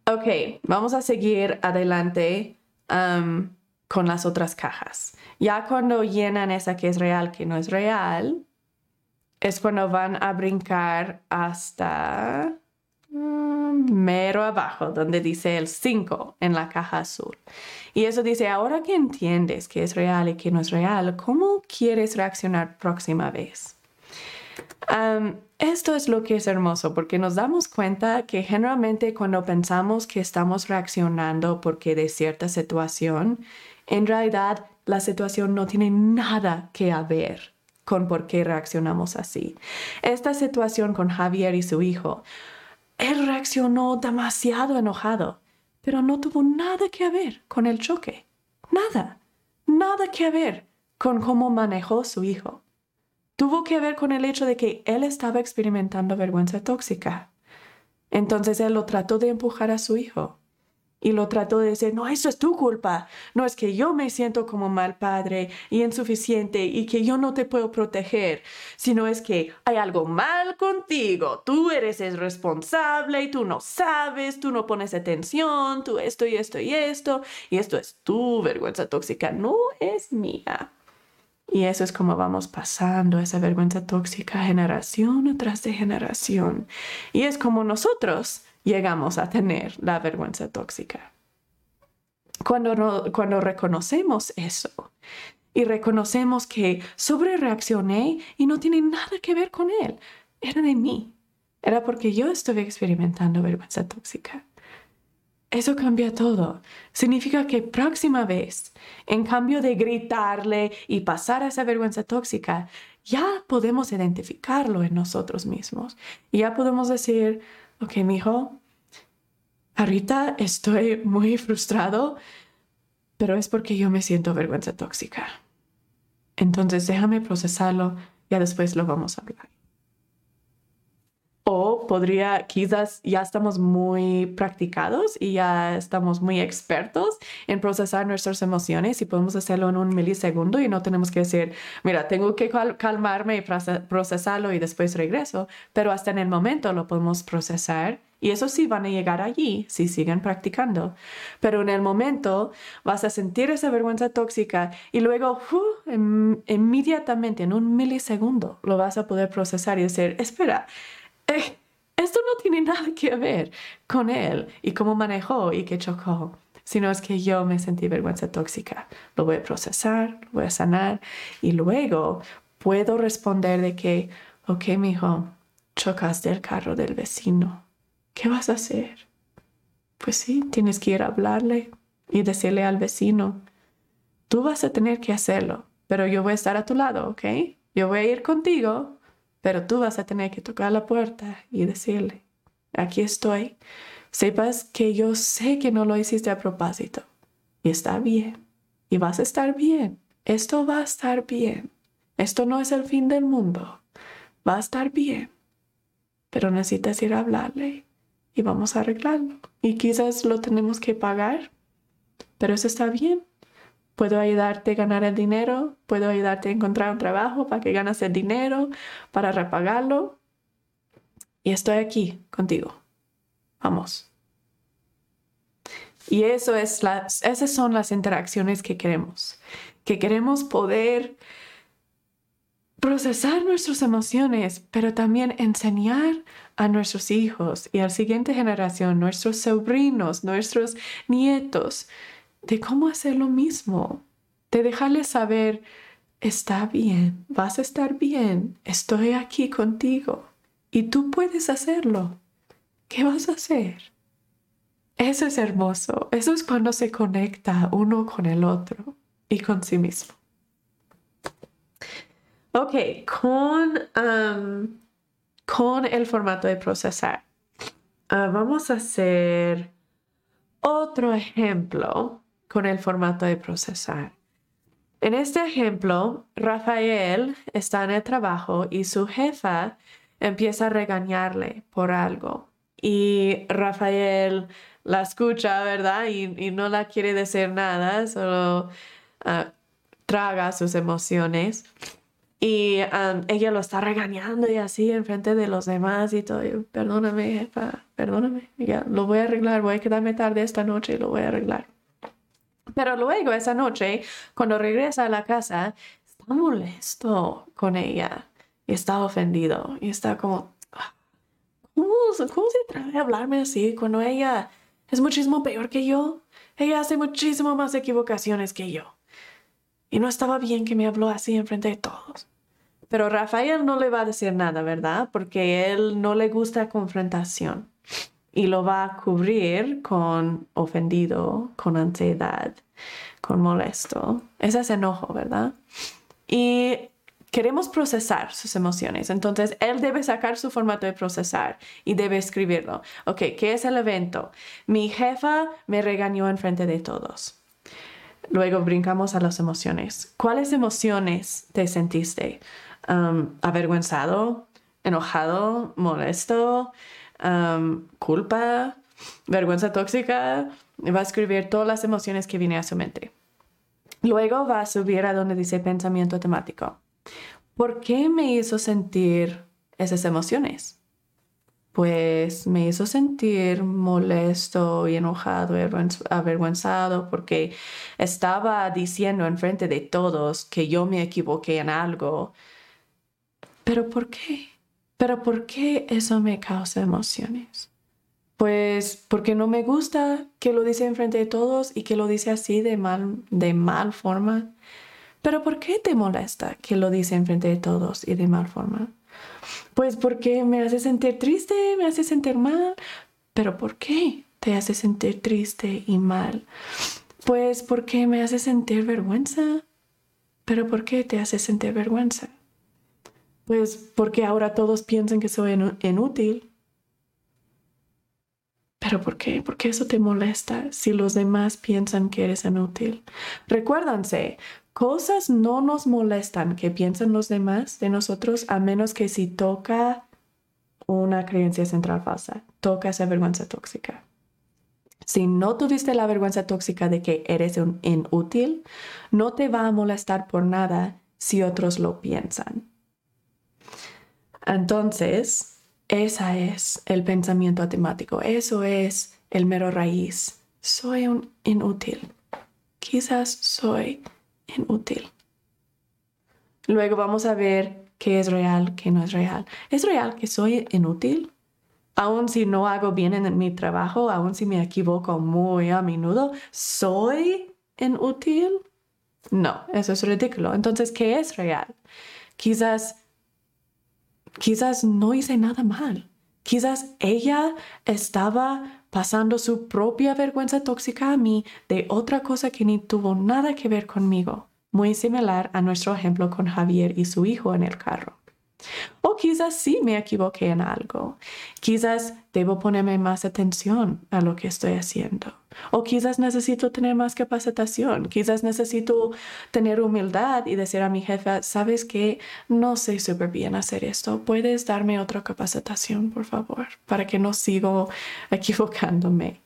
Ok, vamos a seguir adelante um, con las otras cajas. Ya cuando llenan esa que es real, que no es real, es cuando van a brincar hasta um, mero abajo, donde dice el 5 en la caja azul. Y eso dice, ahora que entiendes que es real y que no es real, ¿cómo quieres reaccionar próxima vez? Um, esto es lo que es hermoso porque nos damos cuenta que generalmente cuando pensamos que estamos reaccionando porque de cierta situación, en realidad la situación no tiene nada que ver con por qué reaccionamos así. Esta situación con Javier y su hijo, él reaccionó demasiado enojado pero no tuvo nada que ver con el choque. Nada, nada que ver con cómo manejó su hijo. Tuvo que ver con el hecho de que él estaba experimentando vergüenza tóxica. Entonces él lo trató de empujar a su hijo y lo trató de decir, no, eso es tu culpa, no es que yo me siento como mal padre y insuficiente y que yo no te puedo proteger, sino es que hay algo mal contigo, tú eres el responsable y tú no sabes, tú no pones atención, tú esto y esto y esto, y esto es tu vergüenza tóxica, no es mía. Y eso es como vamos pasando esa vergüenza tóxica generación tras generación. Y es como nosotros llegamos a tener la vergüenza tóxica. Cuando, cuando reconocemos eso y reconocemos que sobre reaccioné y no tiene nada que ver con él, era de mí, era porque yo estuve experimentando vergüenza tóxica. Eso cambia todo. Significa que próxima vez, en cambio de gritarle y pasar esa vergüenza tóxica, ya podemos identificarlo en nosotros mismos. Y ya podemos decir, ok, mijo, ahorita estoy muy frustrado, pero es porque yo me siento vergüenza tóxica. Entonces déjame procesarlo, ya después lo vamos a hablar. O podría, quizás ya estamos muy practicados y ya estamos muy expertos en procesar nuestras emociones y podemos hacerlo en un milisegundo y no tenemos que decir, mira, tengo que calmarme y procesarlo y después regreso, pero hasta en el momento lo podemos procesar y eso sí van a llegar allí si siguen practicando. Pero en el momento vas a sentir esa vergüenza tóxica y luego uh, inmediatamente en un milisegundo lo vas a poder procesar y decir, espera, eh, esto no tiene nada que ver con él y cómo manejó y qué chocó, sino es que yo me sentí vergüenza tóxica. Lo voy a procesar, lo voy a sanar y luego puedo responder de que, ok, mijo, chocaste el carro del vecino. ¿Qué vas a hacer? Pues sí, tienes que ir a hablarle y decirle al vecino, tú vas a tener que hacerlo, pero yo voy a estar a tu lado, ¿ok? Yo voy a ir contigo pero tú vas a tener que tocar la puerta y decirle, aquí estoy. Sepas que yo sé que no lo hiciste a propósito. Y está bien. Y vas a estar bien. Esto va a estar bien. Esto no es el fin del mundo. Va a estar bien. Pero necesitas ir a hablarle y vamos a arreglarlo. Y quizás lo tenemos que pagar, pero eso está bien. Puedo ayudarte a ganar el dinero, puedo ayudarte a encontrar un trabajo para que ganes el dinero, para repagarlo. Y estoy aquí contigo. Vamos. Y eso es las, esas son las interacciones que queremos, que queremos poder procesar nuestras emociones, pero también enseñar a nuestros hijos y a la siguiente generación, nuestros sobrinos, nuestros nietos, de cómo hacer lo mismo, de dejarles saber, está bien, vas a estar bien, estoy aquí contigo y tú puedes hacerlo. ¿Qué vas a hacer? Eso es hermoso, eso es cuando se conecta uno con el otro y con sí mismo. Ok, con, um, con el formato de procesar, uh, vamos a hacer otro ejemplo con el formato de procesar. En este ejemplo, Rafael está en el trabajo y su jefa empieza a regañarle por algo. Y Rafael la escucha, ¿verdad? Y, no la quiere decir nada, solo ah, traga sus emociones. Y um, ella lo está regañando y así en frente de los demás y todo. perdóname, jefa, perdóname. Ya, lo voy a arreglar, voy a quedarme tarde esta noche y lo voy a arreglar. Pero luego esa noche, cuando regresa a la casa, está molesto con ella y está ofendido y está como, ah, ¿cómo, se atreve a hablarme así cuando ella es muchísimo peor que yo? Ella hace muchísimo más equivocaciones que yo. Y no estaba bien que me habló así enfrente de todos. Pero Rafael no le va a decir nada, ¿verdad? Porque él no le gusta confrontación y lo va a cubrir con ofendido, con ansiedad, con molesto. Ese es enojo, ¿verdad? Y queremos procesar sus emociones. Entonces, él debe sacar su formato de procesar y debe escribirlo. Ok, ¿qué es el evento? Mi jefa me regañó en frente de todos. Luego brincamos a las emociones. ¿Cuáles emociones te sentiste? Um, ¿Avergüenzado? ¿Enojado? ¿Molesto? ¿Culpa? ¿Vergüenza tóxica? Va a escribir todas las emociones que vienen a su mente. Luego va a subir a donde dice pensamiento temático. ¿Por qué me hizo sentir esas emociones? Pues me hizo sentir molesto y enojado avergonzado porque estaba diciendo en frente de todos que yo me equivoqué en algo. Pero ¿por qué? ¿Pero por qué eso me causa emociones? Pues porque no me gusta que lo dice enfrente de todos y que lo dice así de mal, de mal forma. Pero ¿por qué te molesta que lo dice enfrente de todos y de mal forma? Pues porque me hace sentir triste, me hace sentir mal. Pero ¿por qué te hace sentir triste y mal? Pues porque me hace sentir vergüenza. Pero ¿por qué te hace sentir vergüenza? Pues porque ahora todos piensan que soy inútil pero ¿por qué? ¿Por qué eso te molesta si los demás piensan que eres inútil? Recuérdense, cosas no nos molestan que piensen los demás de nosotros a menos que si toca una creencia central falsa, toca esa vergüenza tóxica. Si no tuviste la vergüenza tóxica de que eres un inútil, no te va a molestar por nada si otros lo piensan. Entonces, esa es el pensamiento atemático, eso es el mero raíz. Soy un inútil. Quizás soy inútil. Luego vamos a ver qué es real, qué no es real. ¿Es real que soy inútil? Aun si no hago bien en mi trabajo, aun si me equivoco muy a menudo, ¿soy inútil? No, eso es ridículo. Entonces, ¿qué es real? Quizás quizás no hice nada mal. Quizás ella estaba pasando su propia vergüenza tóxica a mí de otra cosa que ni tuvo nada que ver conmigo, muy similar a nuestro ejemplo con Javier y su hijo en el carro. O quizás sí me equivoqué en algo. Quizás debo ponerme más atención a lo que estoy haciendo. O quizás necesito tener más capacitación. Quizás necesito tener humildad y decir a mi jefe, sabes que no sé súper bien hacer esto. ¿Puedes darme otra capacitación, por favor? Para que no sigo equivocándome.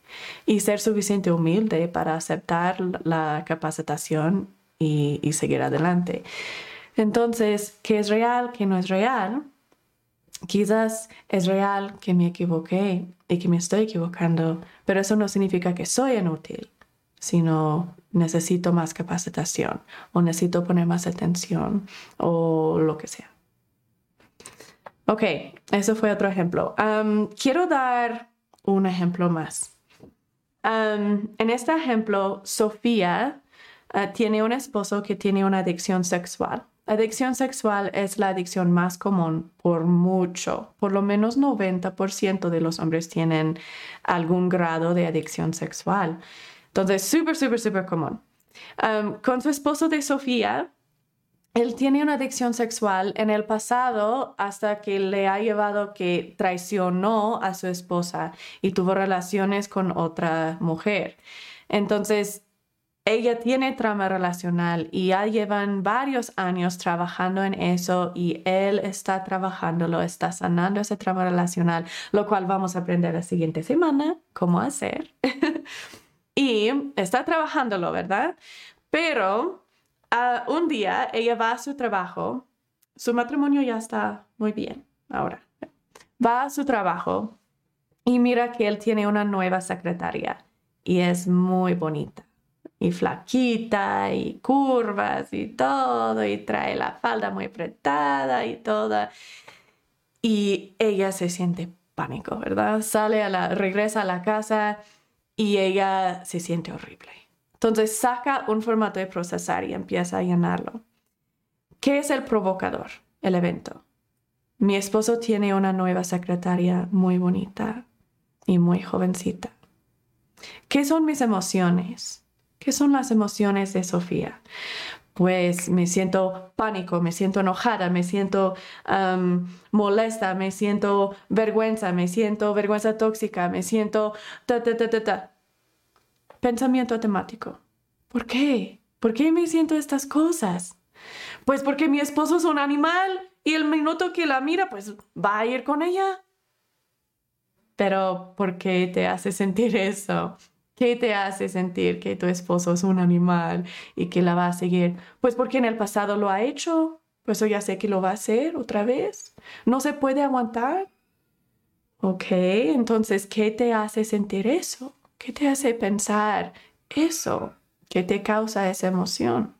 Y ser suficiente humilde para aceptar la capacitación y seguir adelante. Entonces, ¿qué es real? ¿Qué no es real? Quizás es real que me equivoqué y que me estoy equivocando, pero eso no significa que soy inútil, sino necesito más capacitación o necesito poner más atención o lo que sea. Ok, eso fue otro ejemplo. quiero dar un ejemplo más. en este ejemplo, Sofía ah, tiene un esposo que tiene una adicción sexual. Adicción sexual es la adicción más común por mucho. Por lo menos 90% de los hombres tienen algún grado de adicción sexual. Entonces, súper, súper, súper común. Con su esposo de Sofía, él tiene una adicción sexual en el pasado hasta que le ha llevado que traicionó a su esposa y tuvo relaciones con otra mujer. Entonces, ella tiene trauma relacional y ya llevan varios años trabajando en eso y él está trabajándolo, está sanando ese trauma relacional, lo cual vamos a aprender la siguiente semana cómo hacer. y está trabajándolo, ¿verdad? Pero ah, un día ella va a su trabajo, su matrimonio ya está muy bien ahora. Va a su trabajo y mira que él tiene una nueva secretaria y es muy bonita y flaquita y curvas y todo y trae la falda muy apretada y toda. Y ella se siente pánico, ¿verdad? Sale a la, regresa a la casa y ella se siente horrible. Entonces saca un formato de procesar y empieza a llenarlo. ¿Qué es el provocador? El evento. Mi esposo tiene una nueva secretaria muy bonita y muy jovencita. ¿Qué son mis emociones? ¿Qué son las emociones de Sofía? pues me siento pánico, me siento enojada, me siento molesta, me siento vergüenza, me siento vergüenza tóxica, me siento ta, ta, ta, ta, ta. Pensamiento automático. ¿Por qué? ¿Por qué me siento estas cosas? Pues porque mi esposo es un animal y el minuto que la mira, pues va a ir con ella. Pero ¿por qué te hace sentir eso? ¿Qué te hace sentir que tu esposo es un animal y que la va a seguir? Pues porque en el pasado lo ha hecho, pues ya sé que lo va a hacer otra vez. No se puede aguantar. Ok, entonces, ¿qué te hace sentir eso? ¿Qué te hace pensar eso? ¿Qué te causa esa emoción?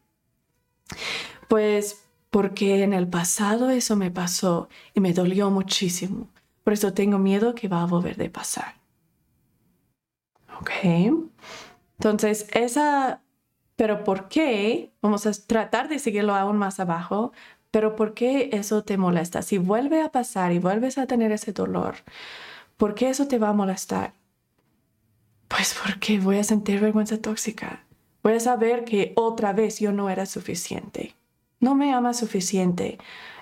Pues porque en el pasado eso me pasó y me dolió muchísimo. Por eso tengo miedo que va a volver de pasar. Ok. Entonces, esa, pero ¿por qué? Vamos a tratar de seguirlo aún más abajo, pero ¿por qué eso te molesta? Si vuelve a pasar y vuelves a tener ese dolor, ¿por qué eso te va a molestar? Pues porque voy a sentir vergüenza tóxica. Voy a saber que otra vez yo no era suficiente. No me ama suficiente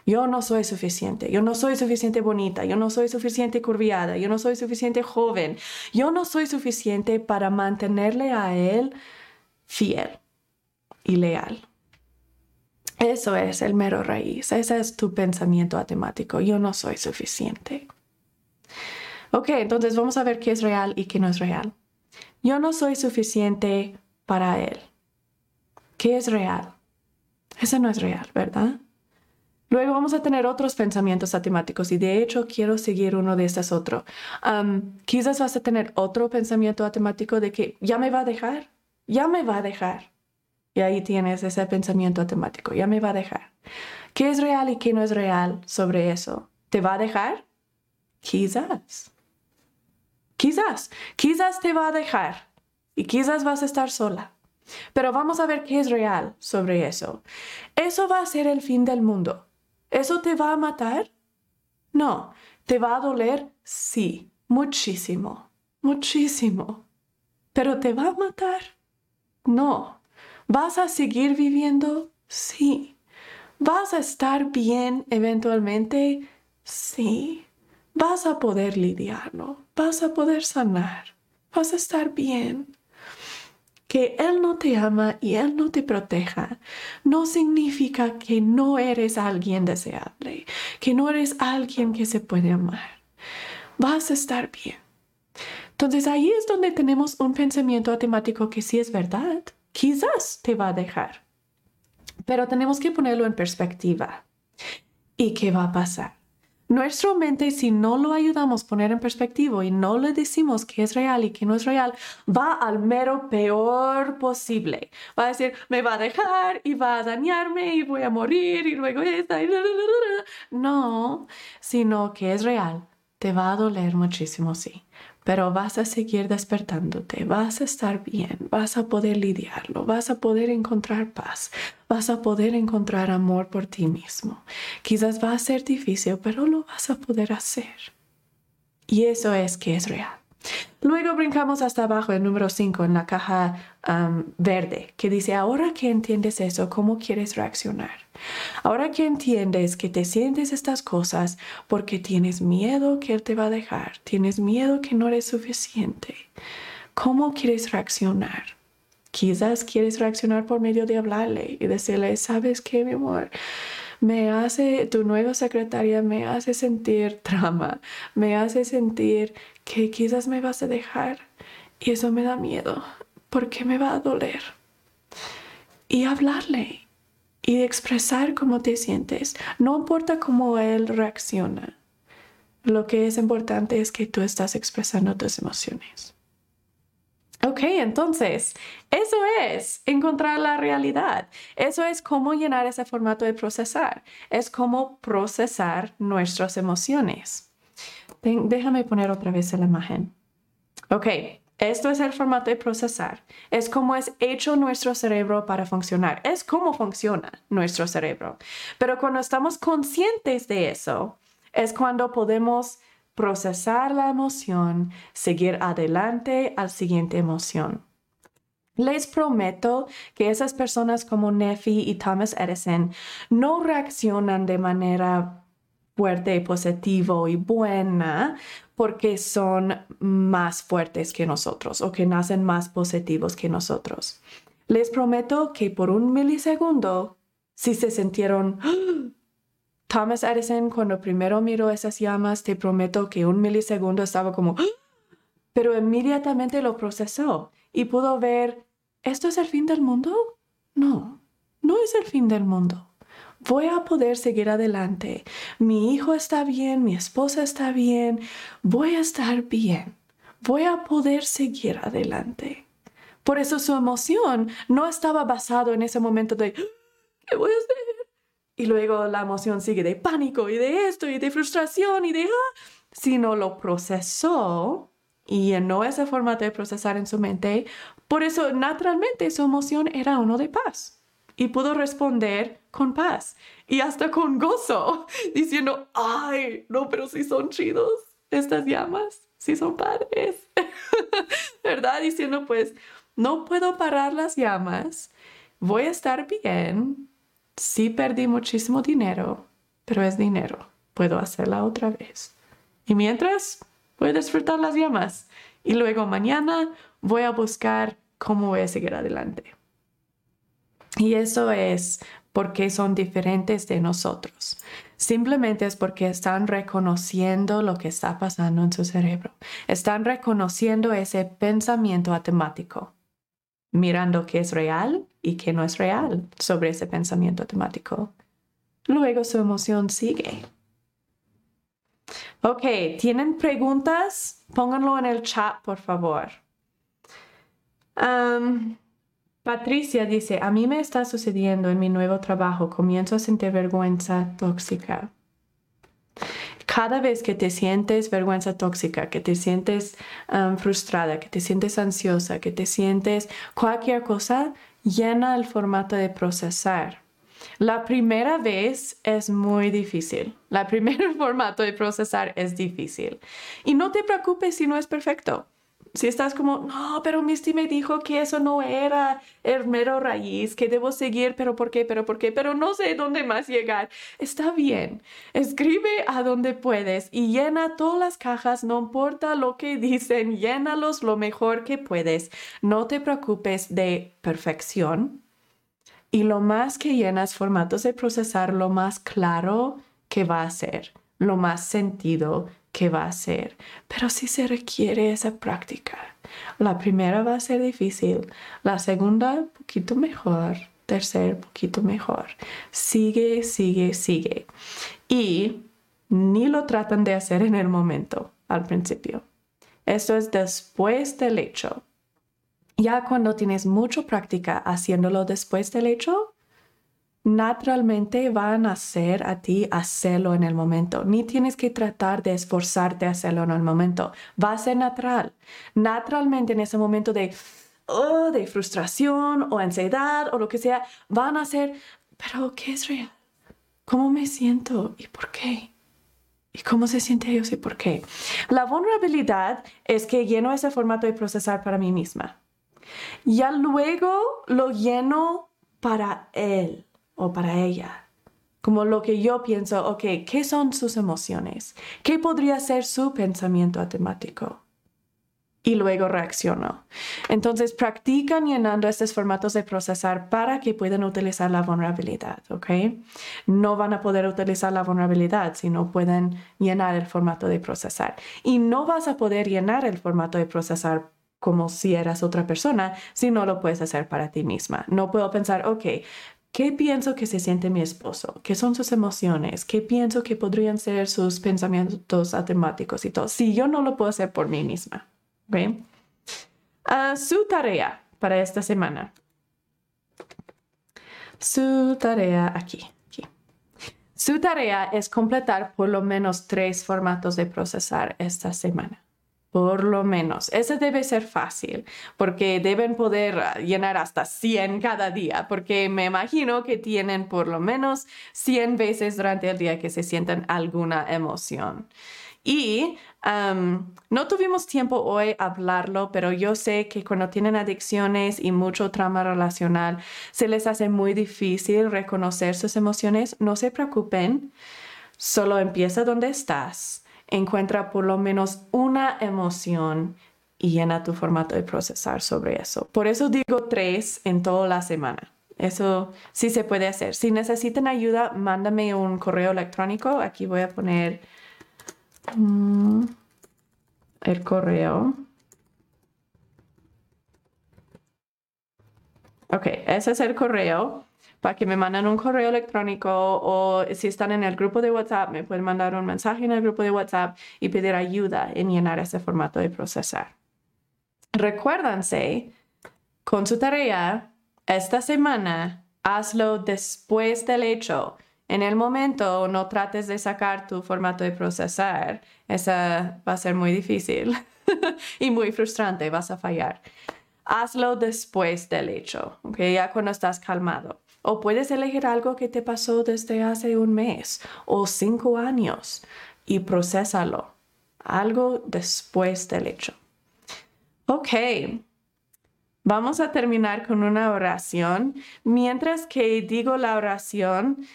yo no soy suficiente, yo no soy suficiente bonita, yo no soy suficiente curviada, yo no soy suficiente joven, yo no soy suficiente para mantenerle a él fiel y leal. Eso es el mero raíz, ese es tu pensamiento atemático, yo no soy suficiente. Ok, entonces vamos a ver qué es real y qué no es real. Yo no soy suficiente para él. ¿Qué es real? Eso no es real, ¿verdad? Luego vamos a tener otros pensamientos atemáticos y de hecho quiero seguir uno de estos otros. quizás vas a tener otro pensamiento atemático de que ya me va a dejar, ya me va a dejar. Y ahí tienes ese pensamiento atemático, ya me va a dejar. ¿Qué es real y qué no es real sobre eso? ¿Te va a dejar? Quizás. Quizás, quizás te va a dejar y quizás vas a estar sola. Pero vamos a ver qué es real sobre eso. Eso va a ser el fin del mundo. ¿Eso te va a matar? No. ¿Te va a doler? Sí, muchísimo, muchísimo. ¿Pero te va a matar? No. ¿Vas a seguir viviendo? Sí. ¿Vas a estar bien eventualmente? Sí. Vas a poder lidiarlo, vas a poder sanar, vas a estar bien que Él no te ama y Él no te proteja, no significa que no eres alguien deseable, que no eres alguien que se puede amar. Vas a estar bien. Entonces ahí es donde tenemos un pensamiento automático que sí es verdad, quizás te va a dejar, pero tenemos que ponerlo en perspectiva. ¿Y qué va a pasar? Nuestra mente, si no lo ayudamos a poner en perspectiva y no le decimos que es real y que no es real, va al mero peor posible. Va a decir, me va a dejar y va a dañarme y voy a morir y luego esta. Y... No, sino que es real. Te va a doler muchísimo, sí pero vas a seguir despertándote, vas a estar bien, vas a poder lidiarlo, vas a poder encontrar paz, vas a poder encontrar amor por ti mismo. Quizás va a ser difícil, pero lo vas a poder hacer. Y eso es que es real. Luego brincamos hasta abajo, el número 5, en la caja verde, que dice, ahora que entiendes eso, ¿cómo quieres reaccionar? Ahora que entiendes que te sientes estas cosas porque tienes miedo que Él te va a dejar, tienes miedo que no eres suficiente, ¿cómo quieres reaccionar? Quizás quieres reaccionar por medio de hablarle y decirle, ¿sabes qué, mi amor? me hace, tu nueva secretaria me hace sentir trama, me hace sentir que quizás me vas a dejar y eso me da miedo porque me va a doler. Y hablarle y expresar cómo te sientes. No importa cómo él reacciona. Lo que es importante es que tú estás expresando tus emociones. Ok, entonces, eso es encontrar la realidad. Eso es cómo llenar ese formato de procesar. Es cómo procesar nuestras emociones. Déjame poner otra vez la imagen. Ok, esto es el formato de procesar. Es cómo es hecho nuestro cerebro para funcionar. Es cómo funciona nuestro cerebro. Pero cuando estamos conscientes de eso, es cuando podemos procesar la emoción, seguir adelante al siguiente emoción. Les prometo que esas personas como Nefi y Thomas Edison no reaccionan de manera fuerte, positivo y buena porque son más fuertes que nosotros o que nacen más positivos que nosotros. Les prometo que por un milisegundo, si se sintieron. Thomas Edison, cuando primero miró esas llamas, te prometo que un milisegundo estaba como, pero inmediatamente lo procesó y pudo ver, ¿esto es el fin del mundo? No, no es el fin del mundo. Voy a poder seguir adelante. Mi hijo está bien, mi esposa está bien, voy a estar bien. Voy a poder seguir adelante. Por eso su emoción no estaba basado en ese momento de, ¡Ah! ¿qué voy a hacer? Y luego la emoción sigue de pánico y de esto y de frustración y de, ah, sino lo procesó y llenó esa forma de procesar en su mente. Por eso, naturalmente, su emoción era uno de paz. Y pudo responder con paz y hasta con gozo, diciendo, ay, no, pero si son chidos estas llamas, si son padres, ¿verdad? Diciendo, pues, no puedo parar las llamas, voy a estar bien, sí perdí muchísimo dinero, pero es dinero. Puedo hacerla otra vez. Y mientras, voy a disfrutar las llamas. Y luego mañana voy a buscar cómo voy a seguir adelante. Y eso es porque son diferentes de nosotros. Simplemente es porque están reconociendo lo que está pasando en su cerebro. Están reconociendo ese pensamiento automático mirando qué es real y qué no es real sobre ese pensamiento temático. Luego su emoción sigue. Ok, ¿tienen preguntas? Pónganlo en el chat, por favor. Patricia dice, a mí me está sucediendo en mi nuevo trabajo, comienzo a sentir vergüenza tóxica cada vez que te sientes vergüenza tóxica, que te sientes um, frustrada, que te sientes ansiosa, que te sientes cualquier cosa, llena el formato de procesar. La primera vez es muy difícil. La primera formato de procesar es difícil. Y no te preocupes si no es perfecto si estás como, no, pero Misty me dijo que eso no era el mero raíz, que debo seguir, pero ¿por qué? Pero ¿por qué? Pero no sé dónde más llegar. Está bien. Escribe a donde puedes y llena todas las cajas, no importa lo que dicen, llénalos lo mejor que puedes. No te preocupes de perfección. Y lo más que llenas formatos de procesar, lo más claro que va a ser, lo más sentido que va a ser, pero sí se requiere esa práctica. La primera va a ser difícil, la segunda poquito mejor, tercer poquito mejor. Sigue, sigue, sigue. Y ni lo tratan de hacer en el momento, al principio. Esto es después del hecho. Ya cuando tienes mucha práctica haciéndolo después del hecho, naturalmente van a hacer a ti hacerlo en el momento. Ni tienes que tratar de esforzarte a hacerlo en el momento. Va a ser natural. Naturalmente en ese momento de, oh, de frustración o ansiedad o lo que sea, van a ser, pero ¿qué es real? ¿Cómo me siento y por qué? ¿Y cómo se siente ellos y por qué? La vulnerabilidad es que lleno ese formato de procesar para mí misma. Ya luego lo lleno para él o para ella. Como lo que yo pienso, ok, ¿qué son sus emociones? ¿Qué podría ser su pensamiento automático? Y luego reacciono. Entonces practican llenando estos formatos de procesar para que puedan utilizar la vulnerabilidad, ¿ok? No van a poder utilizar la vulnerabilidad si no pueden llenar el formato de procesar. Y no vas a poder llenar el formato de procesar como si eras otra persona si no lo puedes hacer para ti misma. No puedo pensar, ok, ¿Qué pienso que se siente mi esposo? ¿Qué son sus emociones? ¿Qué pienso que podrían ser sus pensamientos automáticos y todo? Si yo no lo puedo hacer por mí misma. Ah, su tarea para esta semana. Su tarea aquí. Su tarea es completar por lo menos tres formatos de procesar esta semana. Por lo menos. Ese debe ser fácil, porque deben poder ah, llenar hasta 100 cada día, porque me imagino que tienen por lo menos 100 veces durante el día que se sientan alguna emoción. Y no tuvimos tiempo hoy hablarlo, pero yo sé que cuando tienen adicciones y mucho trauma relacional, se les hace muy difícil reconocer sus emociones. No se preocupen, solo empieza donde estás, encuentra por lo menos una emoción y llena tu formato de procesar sobre eso. Por eso digo tres en toda la semana. Eso sí se puede hacer. Si necesitan ayuda, mándame un correo electrónico. Aquí voy a poner mm, el correo. Ok, ese es el correo para que me manden un correo electrónico o si están en el grupo de WhatsApp, me pueden mandar un mensaje en el grupo de WhatsApp y pedir ayuda en llenar ese formato de procesar. Recuérdense con su tarea esta semana, hazlo después del hecho. En el momento no trates de sacar tu formato de procesar. Esa va a ser muy difícil y muy frustrante, vas a fallar. Hazlo después del hecho, ¿ok? Ya cuando estás calmado. O puedes elegir algo que te pasó desde hace un mes o cinco años y procesalo. Algo después del hecho. Ok, Vamos a terminar con una oración. Mientras que digo la oración,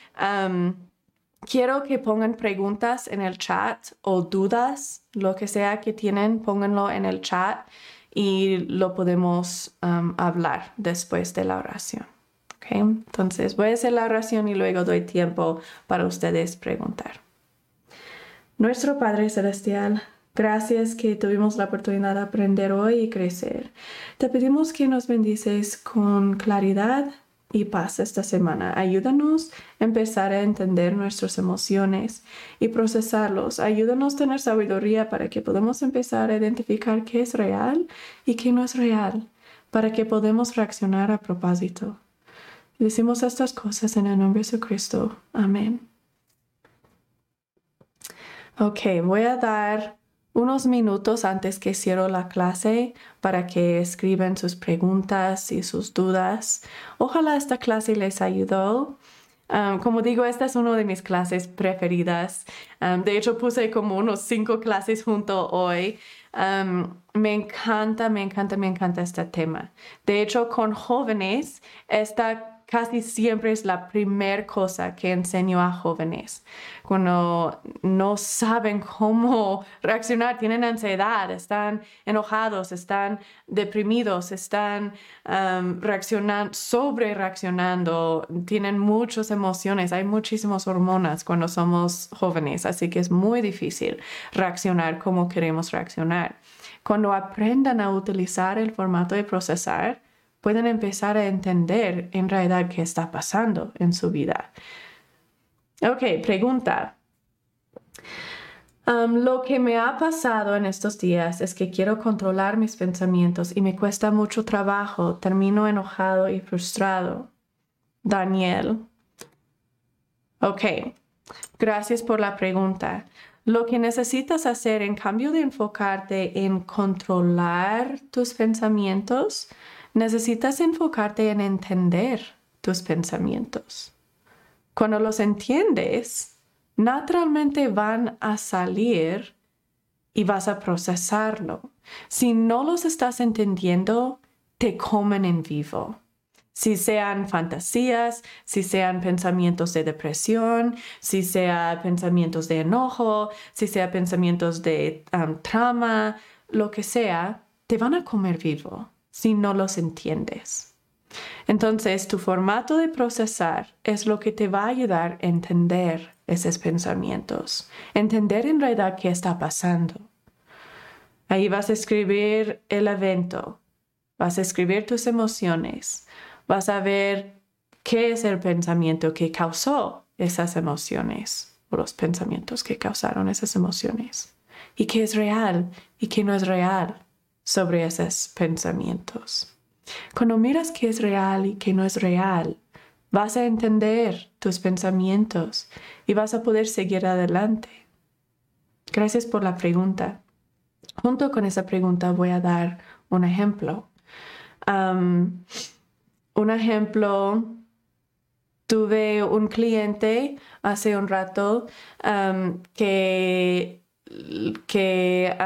quiero que pongan preguntas en el chat o dudas, lo que sea que tienen, pónganlo en el chat y lo podemos hablar después de la oración. Okay? Entonces voy a hacer la oración y luego doy tiempo para ustedes preguntar. Nuestro Padre Celestial, Gracias que tuvimos la oportunidad de aprender hoy y crecer. Te pedimos que nos bendices con claridad y paz esta semana. Ayúdanos a empezar a entender nuestras emociones y procesarlos. Ayúdanos a tener sabiduría para que podamos empezar a identificar qué es real y qué no es real, para que podamos reaccionar a propósito. Decimos estas cosas en el nombre de Jesucristo. Amén. Ok, voy a dar unos minutos antes que cierro la clase para que escriban sus preguntas y sus dudas. Ojalá esta clase les ayudó. Um, como digo, esta es una de mis clases preferidas. Um, de hecho, puse como unos cinco clases junto hoy. Um, me encanta, me encanta, me encanta este tema. De hecho, con jóvenes, esta casi siempre es la primera cosa que enseño a jóvenes. Cuando no saben cómo reaccionar, tienen ansiedad, están enojados, están deprimidos, están reaccionando, sobre reaccionando, tienen muchas emociones, hay muchísimas hormonas cuando somos jóvenes, así que es muy difícil reaccionar como queremos reaccionar. Cuando aprendan a utilizar el formato de procesar, pueden empezar a entender en realidad qué está pasando en su vida. Ok, pregunta. Lo que me ha pasado en estos días es que quiero controlar mis pensamientos y me cuesta mucho trabajo. Termino enojado y frustrado. Daniel. Ok, gracias por la pregunta. Lo que necesitas hacer en cambio de enfocarte en controlar tus pensamientos, necesitas enfocarte en entender tus pensamientos. Cuando los entiendes, naturalmente van a salir y vas a procesarlo. Si no los estás entendiendo, te comen en vivo. Si sean fantasías, si sean pensamientos de depresión, si sean pensamientos de enojo, si sean pensamientos de um, trama, lo que sea, te van a comer vivo si no los entiendes. Entonces, tu formato de procesar es lo que te va a ayudar a entender esos pensamientos, entender en realidad qué está pasando. Ahí vas a escribir el evento, vas a escribir tus emociones, vas a ver qué es el pensamiento que causó esas emociones o los pensamientos que causaron esas emociones y qué es real y qué no es real sobre esos pensamientos. Cuando miras qué es real y qué no es real, vas a entender tus pensamientos y vas a poder seguir adelante. Gracias por la pregunta. Junto con esa pregunta voy a dar un ejemplo. un ejemplo, tuve un cliente hace un rato que que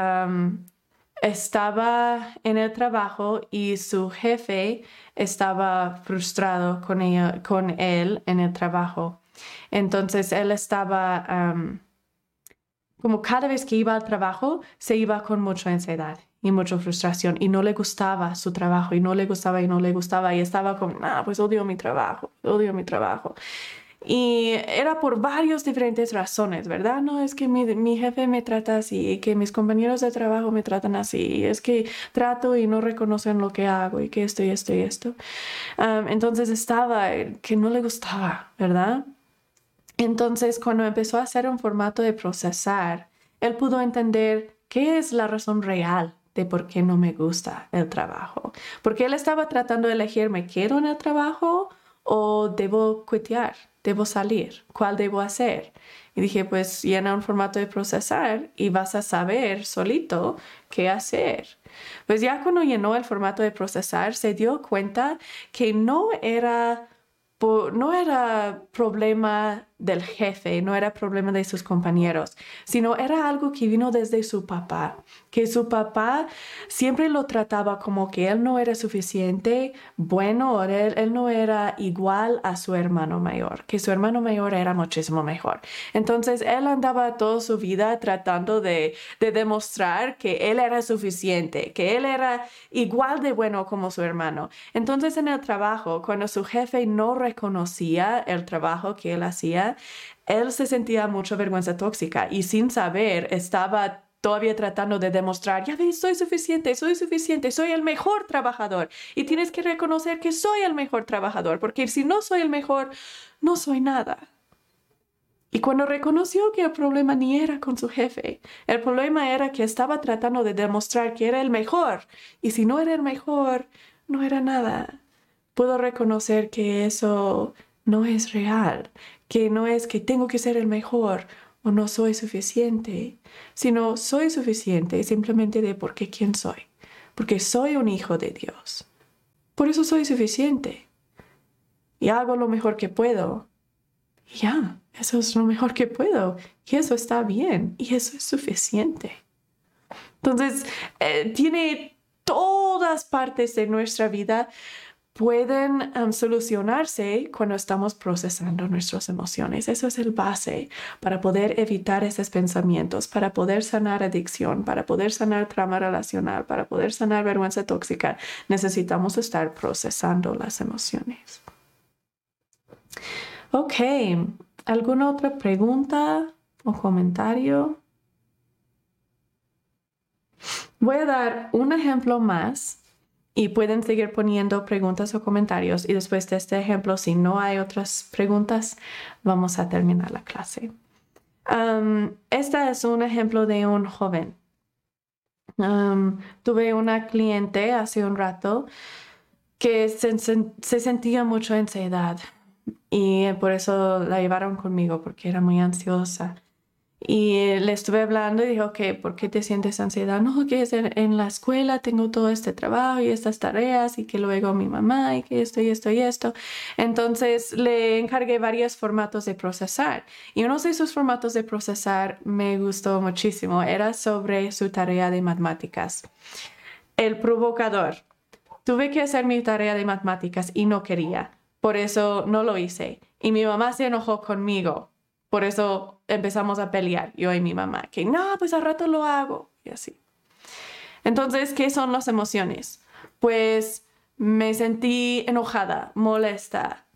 estaba en el trabajo y su jefe estaba frustrado con, con él en el trabajo. Entonces él estaba, como cada vez que iba al trabajo, se iba con mucha ansiedad y mucha frustración y no le gustaba su trabajo y no le gustaba y no le gustaba y estaba como, ah, pues odio mi trabajo, odio mi trabajo. Y era por varias diferentes razones, ¿verdad? No es que mi, mi, jefe me trata así, que mis compañeros de trabajo me tratan así, es que trato y no reconocen lo que hago y que esto y esto y esto. entonces estaba que no le gustaba, ¿verdad? Entonces cuando empezó a hacer un formato de procesar, él pudo entender qué es la razón real de por qué no me gusta el trabajo. Porque él estaba tratando de elegir, ¿me quedo en el trabajo o debo cuitear? Debo salir, cuál debo hacer. Y dije, pues llena un formato de procesar y vas a saber solito qué hacer. Pues ya cuando llenó el formato de procesar, se dio cuenta que no era, no era problema del jefe, no era problema de sus compañeros, sino era algo que vino desde su papá, que su papá siempre lo trataba como que él no era suficiente, bueno, él, él no era igual a su hermano mayor, que su hermano mayor era muchísimo mejor. Entonces él andaba toda su vida tratando de, de demostrar que él era suficiente, que él era igual de bueno como su hermano. Entonces en el trabajo, cuando su jefe no reconocía el trabajo que él hacía, él se sentía mucha vergüenza tóxica y sin saber estaba todavía tratando de demostrar, ya ves, soy suficiente, soy suficiente, soy el mejor trabajador. Y tienes que reconocer que soy el mejor trabajador, porque si no soy el mejor, no soy nada. Y cuando reconoció que el problema ni era con su jefe, el problema era que estaba tratando de demostrar que era el mejor, y si no era el mejor, no era nada. Pudo reconocer que eso no es real, que no es que tengo que ser el mejor o no soy suficiente, sino soy suficiente simplemente de porque quién soy, porque soy un hijo de Dios. Por eso soy suficiente. Y hago lo mejor que puedo. Y ya, eso es lo mejor que puedo. Y eso está bien. Y eso es suficiente. Entonces, eh, tiene todas partes de nuestra vida pueden solucionarse cuando estamos procesando nuestras emociones. Eso es el base para poder evitar esos pensamientos, para poder sanar adicción, para poder sanar trama relacional, para poder sanar vergüenza tóxica. Necesitamos estar procesando las emociones. Ok, ¿alguna otra pregunta o comentario? Voy a dar un ejemplo más y pueden seguir poniendo preguntas o comentarios y después de este ejemplo, si no hay otras preguntas, vamos a terminar la clase. este es un ejemplo de un joven. tuve una cliente hace un rato que se, se, sentía mucho ansiedad y por eso la llevaron conmigo porque era muy ansiosa. Y le estuve hablando y dijo que, ¿por qué te sientes ansiedad? No, que es en, la escuela tengo todo este trabajo y estas tareas y que luego mi mamá y que esto y esto y esto. Entonces le encargué varios formatos de procesar y uno de esos formatos de procesar me gustó muchísimo. Era sobre su tarea de matemáticas. El provocador. Tuve que hacer mi tarea de matemáticas y no quería. Por eso no lo hice. Y mi mamá se enojó conmigo por eso empezamos a pelear, yo y mi mamá, que no, pues al rato lo hago y así. Entonces, ¿qué son las emociones? Pues me sentí enojada, molesta,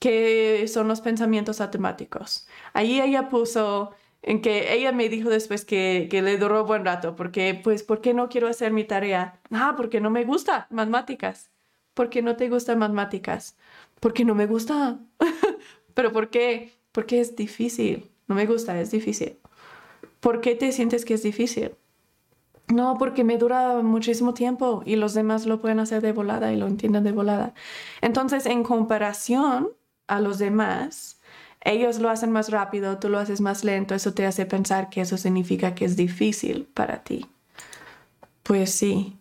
¿Qué son los pensamientos automáticos. Allí ella puso en que ella me dijo después que, que, le duró buen rato, porque pues, ¿por qué no quiero hacer mi tarea? Ah, porque no me gusta matemáticas. ¿Por qué no te gustan matemáticas? Porque no me gusta. ¿Pero por qué? Porque es difícil. No me gusta, es difícil. ¿Por qué te sientes que es difícil? No, porque me dura muchísimo tiempo y los demás lo pueden hacer de volada y lo entienden de volada. Entonces, en comparación a los demás, ellos lo hacen más rápido, tú lo haces más lento, eso te hace pensar que eso significa que es difícil para ti. Pues sí.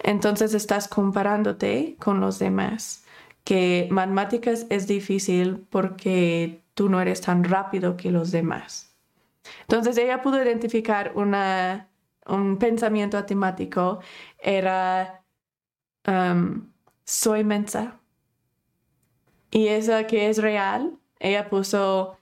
Entonces estás comparándote con los demás, que matemáticas es difícil porque tú no eres tan rápido que los demás. Entonces ella pudo identificar una, un pensamiento atemático, era um, soy mensa. Y esa que es real, ella puso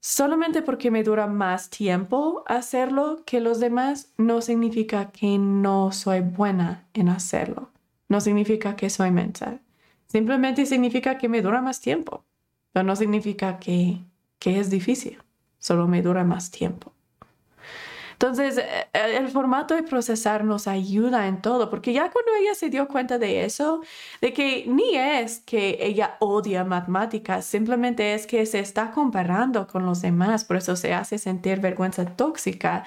solamente porque me dura más tiempo hacerlo que los demás, no significa que no soy buena en hacerlo. No significa que soy mensa. Simplemente significa que me dura más tiempo. Pero no significa que, que es difícil. Solo me dura más tiempo. Entonces, eh, el formato de procesar nos ayuda en todo, porque ya cuando ella se dio cuenta de eso, de que ni es que ella odia matemáticas, simplemente es que se está comparando con los demás, por eso se hace sentir vergüenza tóxica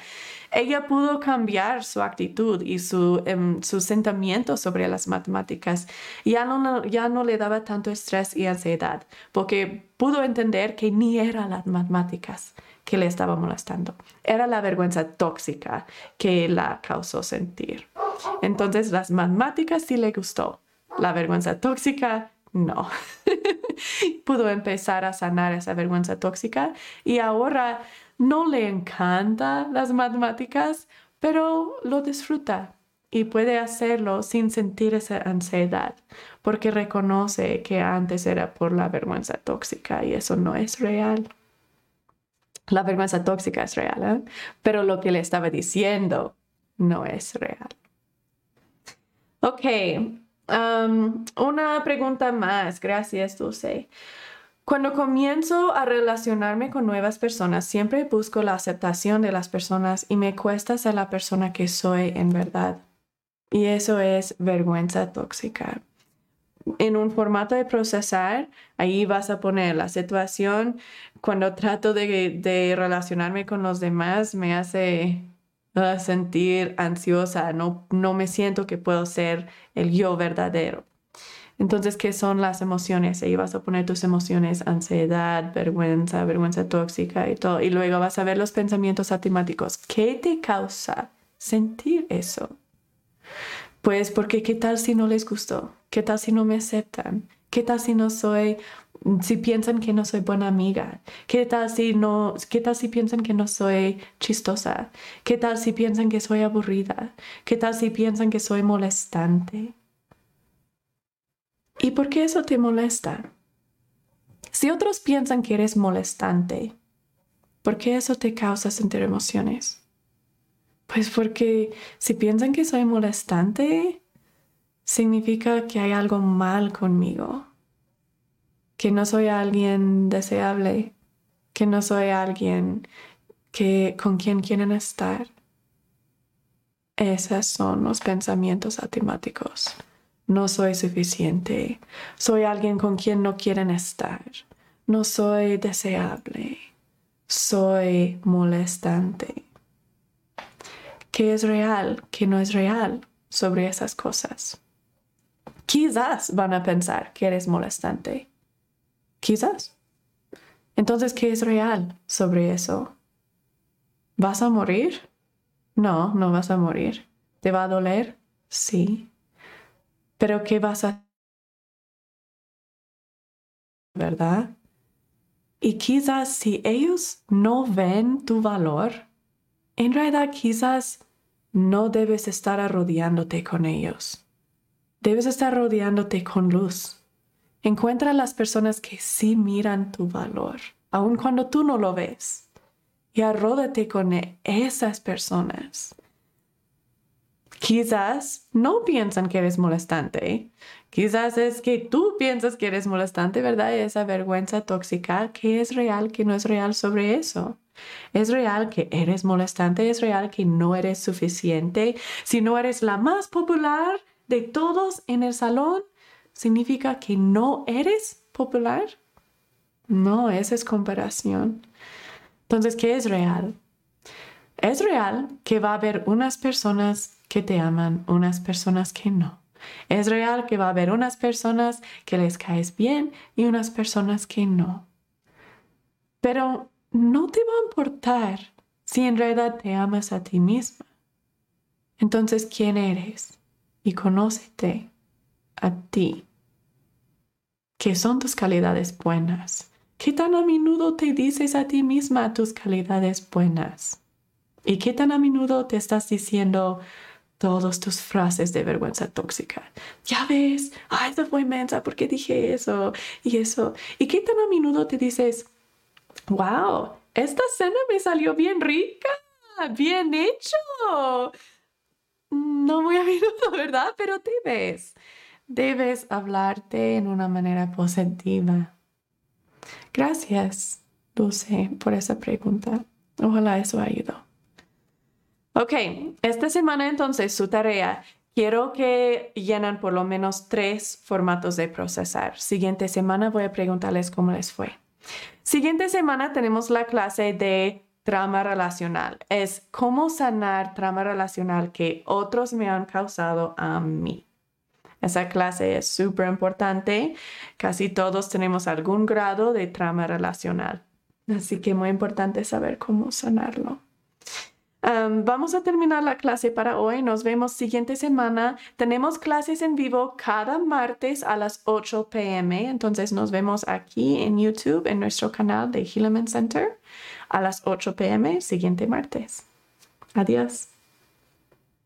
ella pudo cambiar su actitud y su, um, sentimiento sobre las matemáticas. Ya no, ya no le daba tanto estrés y ansiedad, porque pudo entender que ni era las matemáticas que le estaba molestando, era la vergüenza tóxica que la causó sentir. Entonces las matemáticas sí le gustó, la vergüenza tóxica no. pudo empezar a sanar esa vergüenza tóxica y ahora no le encanta las matemáticas, pero lo disfruta y puede hacerlo sin sentir esa ansiedad, porque reconoce que antes era por la vergüenza tóxica y eso no es real. La vergüenza tóxica es real, ¿eh? pero lo que le estaba diciendo no es real. Ok, um, una pregunta más. Gracias, Dulce. Cuando comienzo a relacionarme con nuevas personas, siempre busco la aceptación de las personas y me cuesta ser la persona que soy en verdad. Y eso es vergüenza tóxica. En un formato de procesar, ahí vas a poner la situación. Cuando trato de, relacionarme con los demás, me hace sentir ansiosa. No, no me siento que puedo ser el yo verdadero. Entonces, ¿qué son las emociones? Ahí vas a poner tus emociones, ansiedad, vergüenza, vergüenza tóxica y todo. Y luego vas a ver los pensamientos atemáticos. ¿Qué te causa sentir eso? Pues porque qué tal si no les gustó? ¿Qué tal si no me aceptan? ¿Qué tal si no soy, si piensan que no soy buena amiga? ¿Qué tal si no, qué tal si piensan que no soy chistosa? ¿Qué tal si piensan que soy aburrida? ¿Qué tal si piensan que soy molestante? ¿Y por qué eso te molesta? Si otros piensan que eres molestante, ¿por qué eso te causa sentir emociones? Pues porque si piensan que soy molestante, significa que hay algo mal conmigo, que no soy alguien deseable, que no soy alguien que con quien quieren estar. Esos son los pensamientos atemáticos no soy suficiente, soy alguien con quien no quieren estar, no soy deseable, soy molestante. ¿Qué es real? ¿Qué no es real sobre esas cosas? Quizás van a pensar que eres molestante. Quizás. Entonces, ¿qué es real sobre eso? ¿Vas a morir? No, no vas a morir. ¿Te va a doler? Sí. Pero ¿qué vas a ¿verdad? Y quizás si ellos no ven tu valor, en realidad quizás no debes estar rodeándote con ellos. Debes estar rodeándote con luz. Encuentra las personas que sí miran tu valor, aun cuando tú no lo ves. Y arródate con esas personas quizás no piensan que eres molestante. Quizás es que tú piensas que eres molestante, ¿verdad? esa vergüenza tóxica, que es real, que no es real sobre eso. Es real que eres molestante, es real que no eres suficiente. Si no eres la más popular de todos en el salón, ¿significa que no eres popular? No, esa es comparación. Entonces, ¿qué es real? Es real que va a haber unas personas que te aman, unas personas que no. Es real que va a haber unas personas que les caes bien y unas personas que no. Pero no te va a importar si en realidad te amas a ti misma. Entonces, ¿quién eres? Y conócete a ti. ¿Qué son tus calidades buenas? ¿Qué tan a menudo te dices a ti misma tus calidades buenas? ¿Y qué tan a menudo te estás diciendo todas tus frases de vergüenza tóxica? Ya ves, ay, esa fue inmensa, ¿por qué dije eso? Y eso. ¿Y qué tan a menudo te dices, wow, esta cena me salió bien rica, bien hecho? No muy a menudo, ¿verdad? Pero debes, debes hablarte en una manera positiva. Gracias, Dulce, por esa pregunta. Ojalá eso ayudó. Ok, esta semana entonces su tarea. Quiero que llenan por lo menos tres formatos de procesar. Siguiente semana voy a preguntarles cómo les fue. Siguiente semana tenemos la clase de trama relacional. Es cómo sanar trama relacional que otros me han causado a mí. Esa clase es súper importante. Casi todos tenemos algún grado de trama relacional. Así que muy importante saber cómo sanarlo. Vamos a terminar la clase para hoy. Nos vemos siguiente semana. Tenemos clases en vivo cada martes a las 8 pm. Entonces nos vemos aquí en YouTube, en nuestro canal de Hilleman Center, a las 8 pm siguiente martes. Adiós.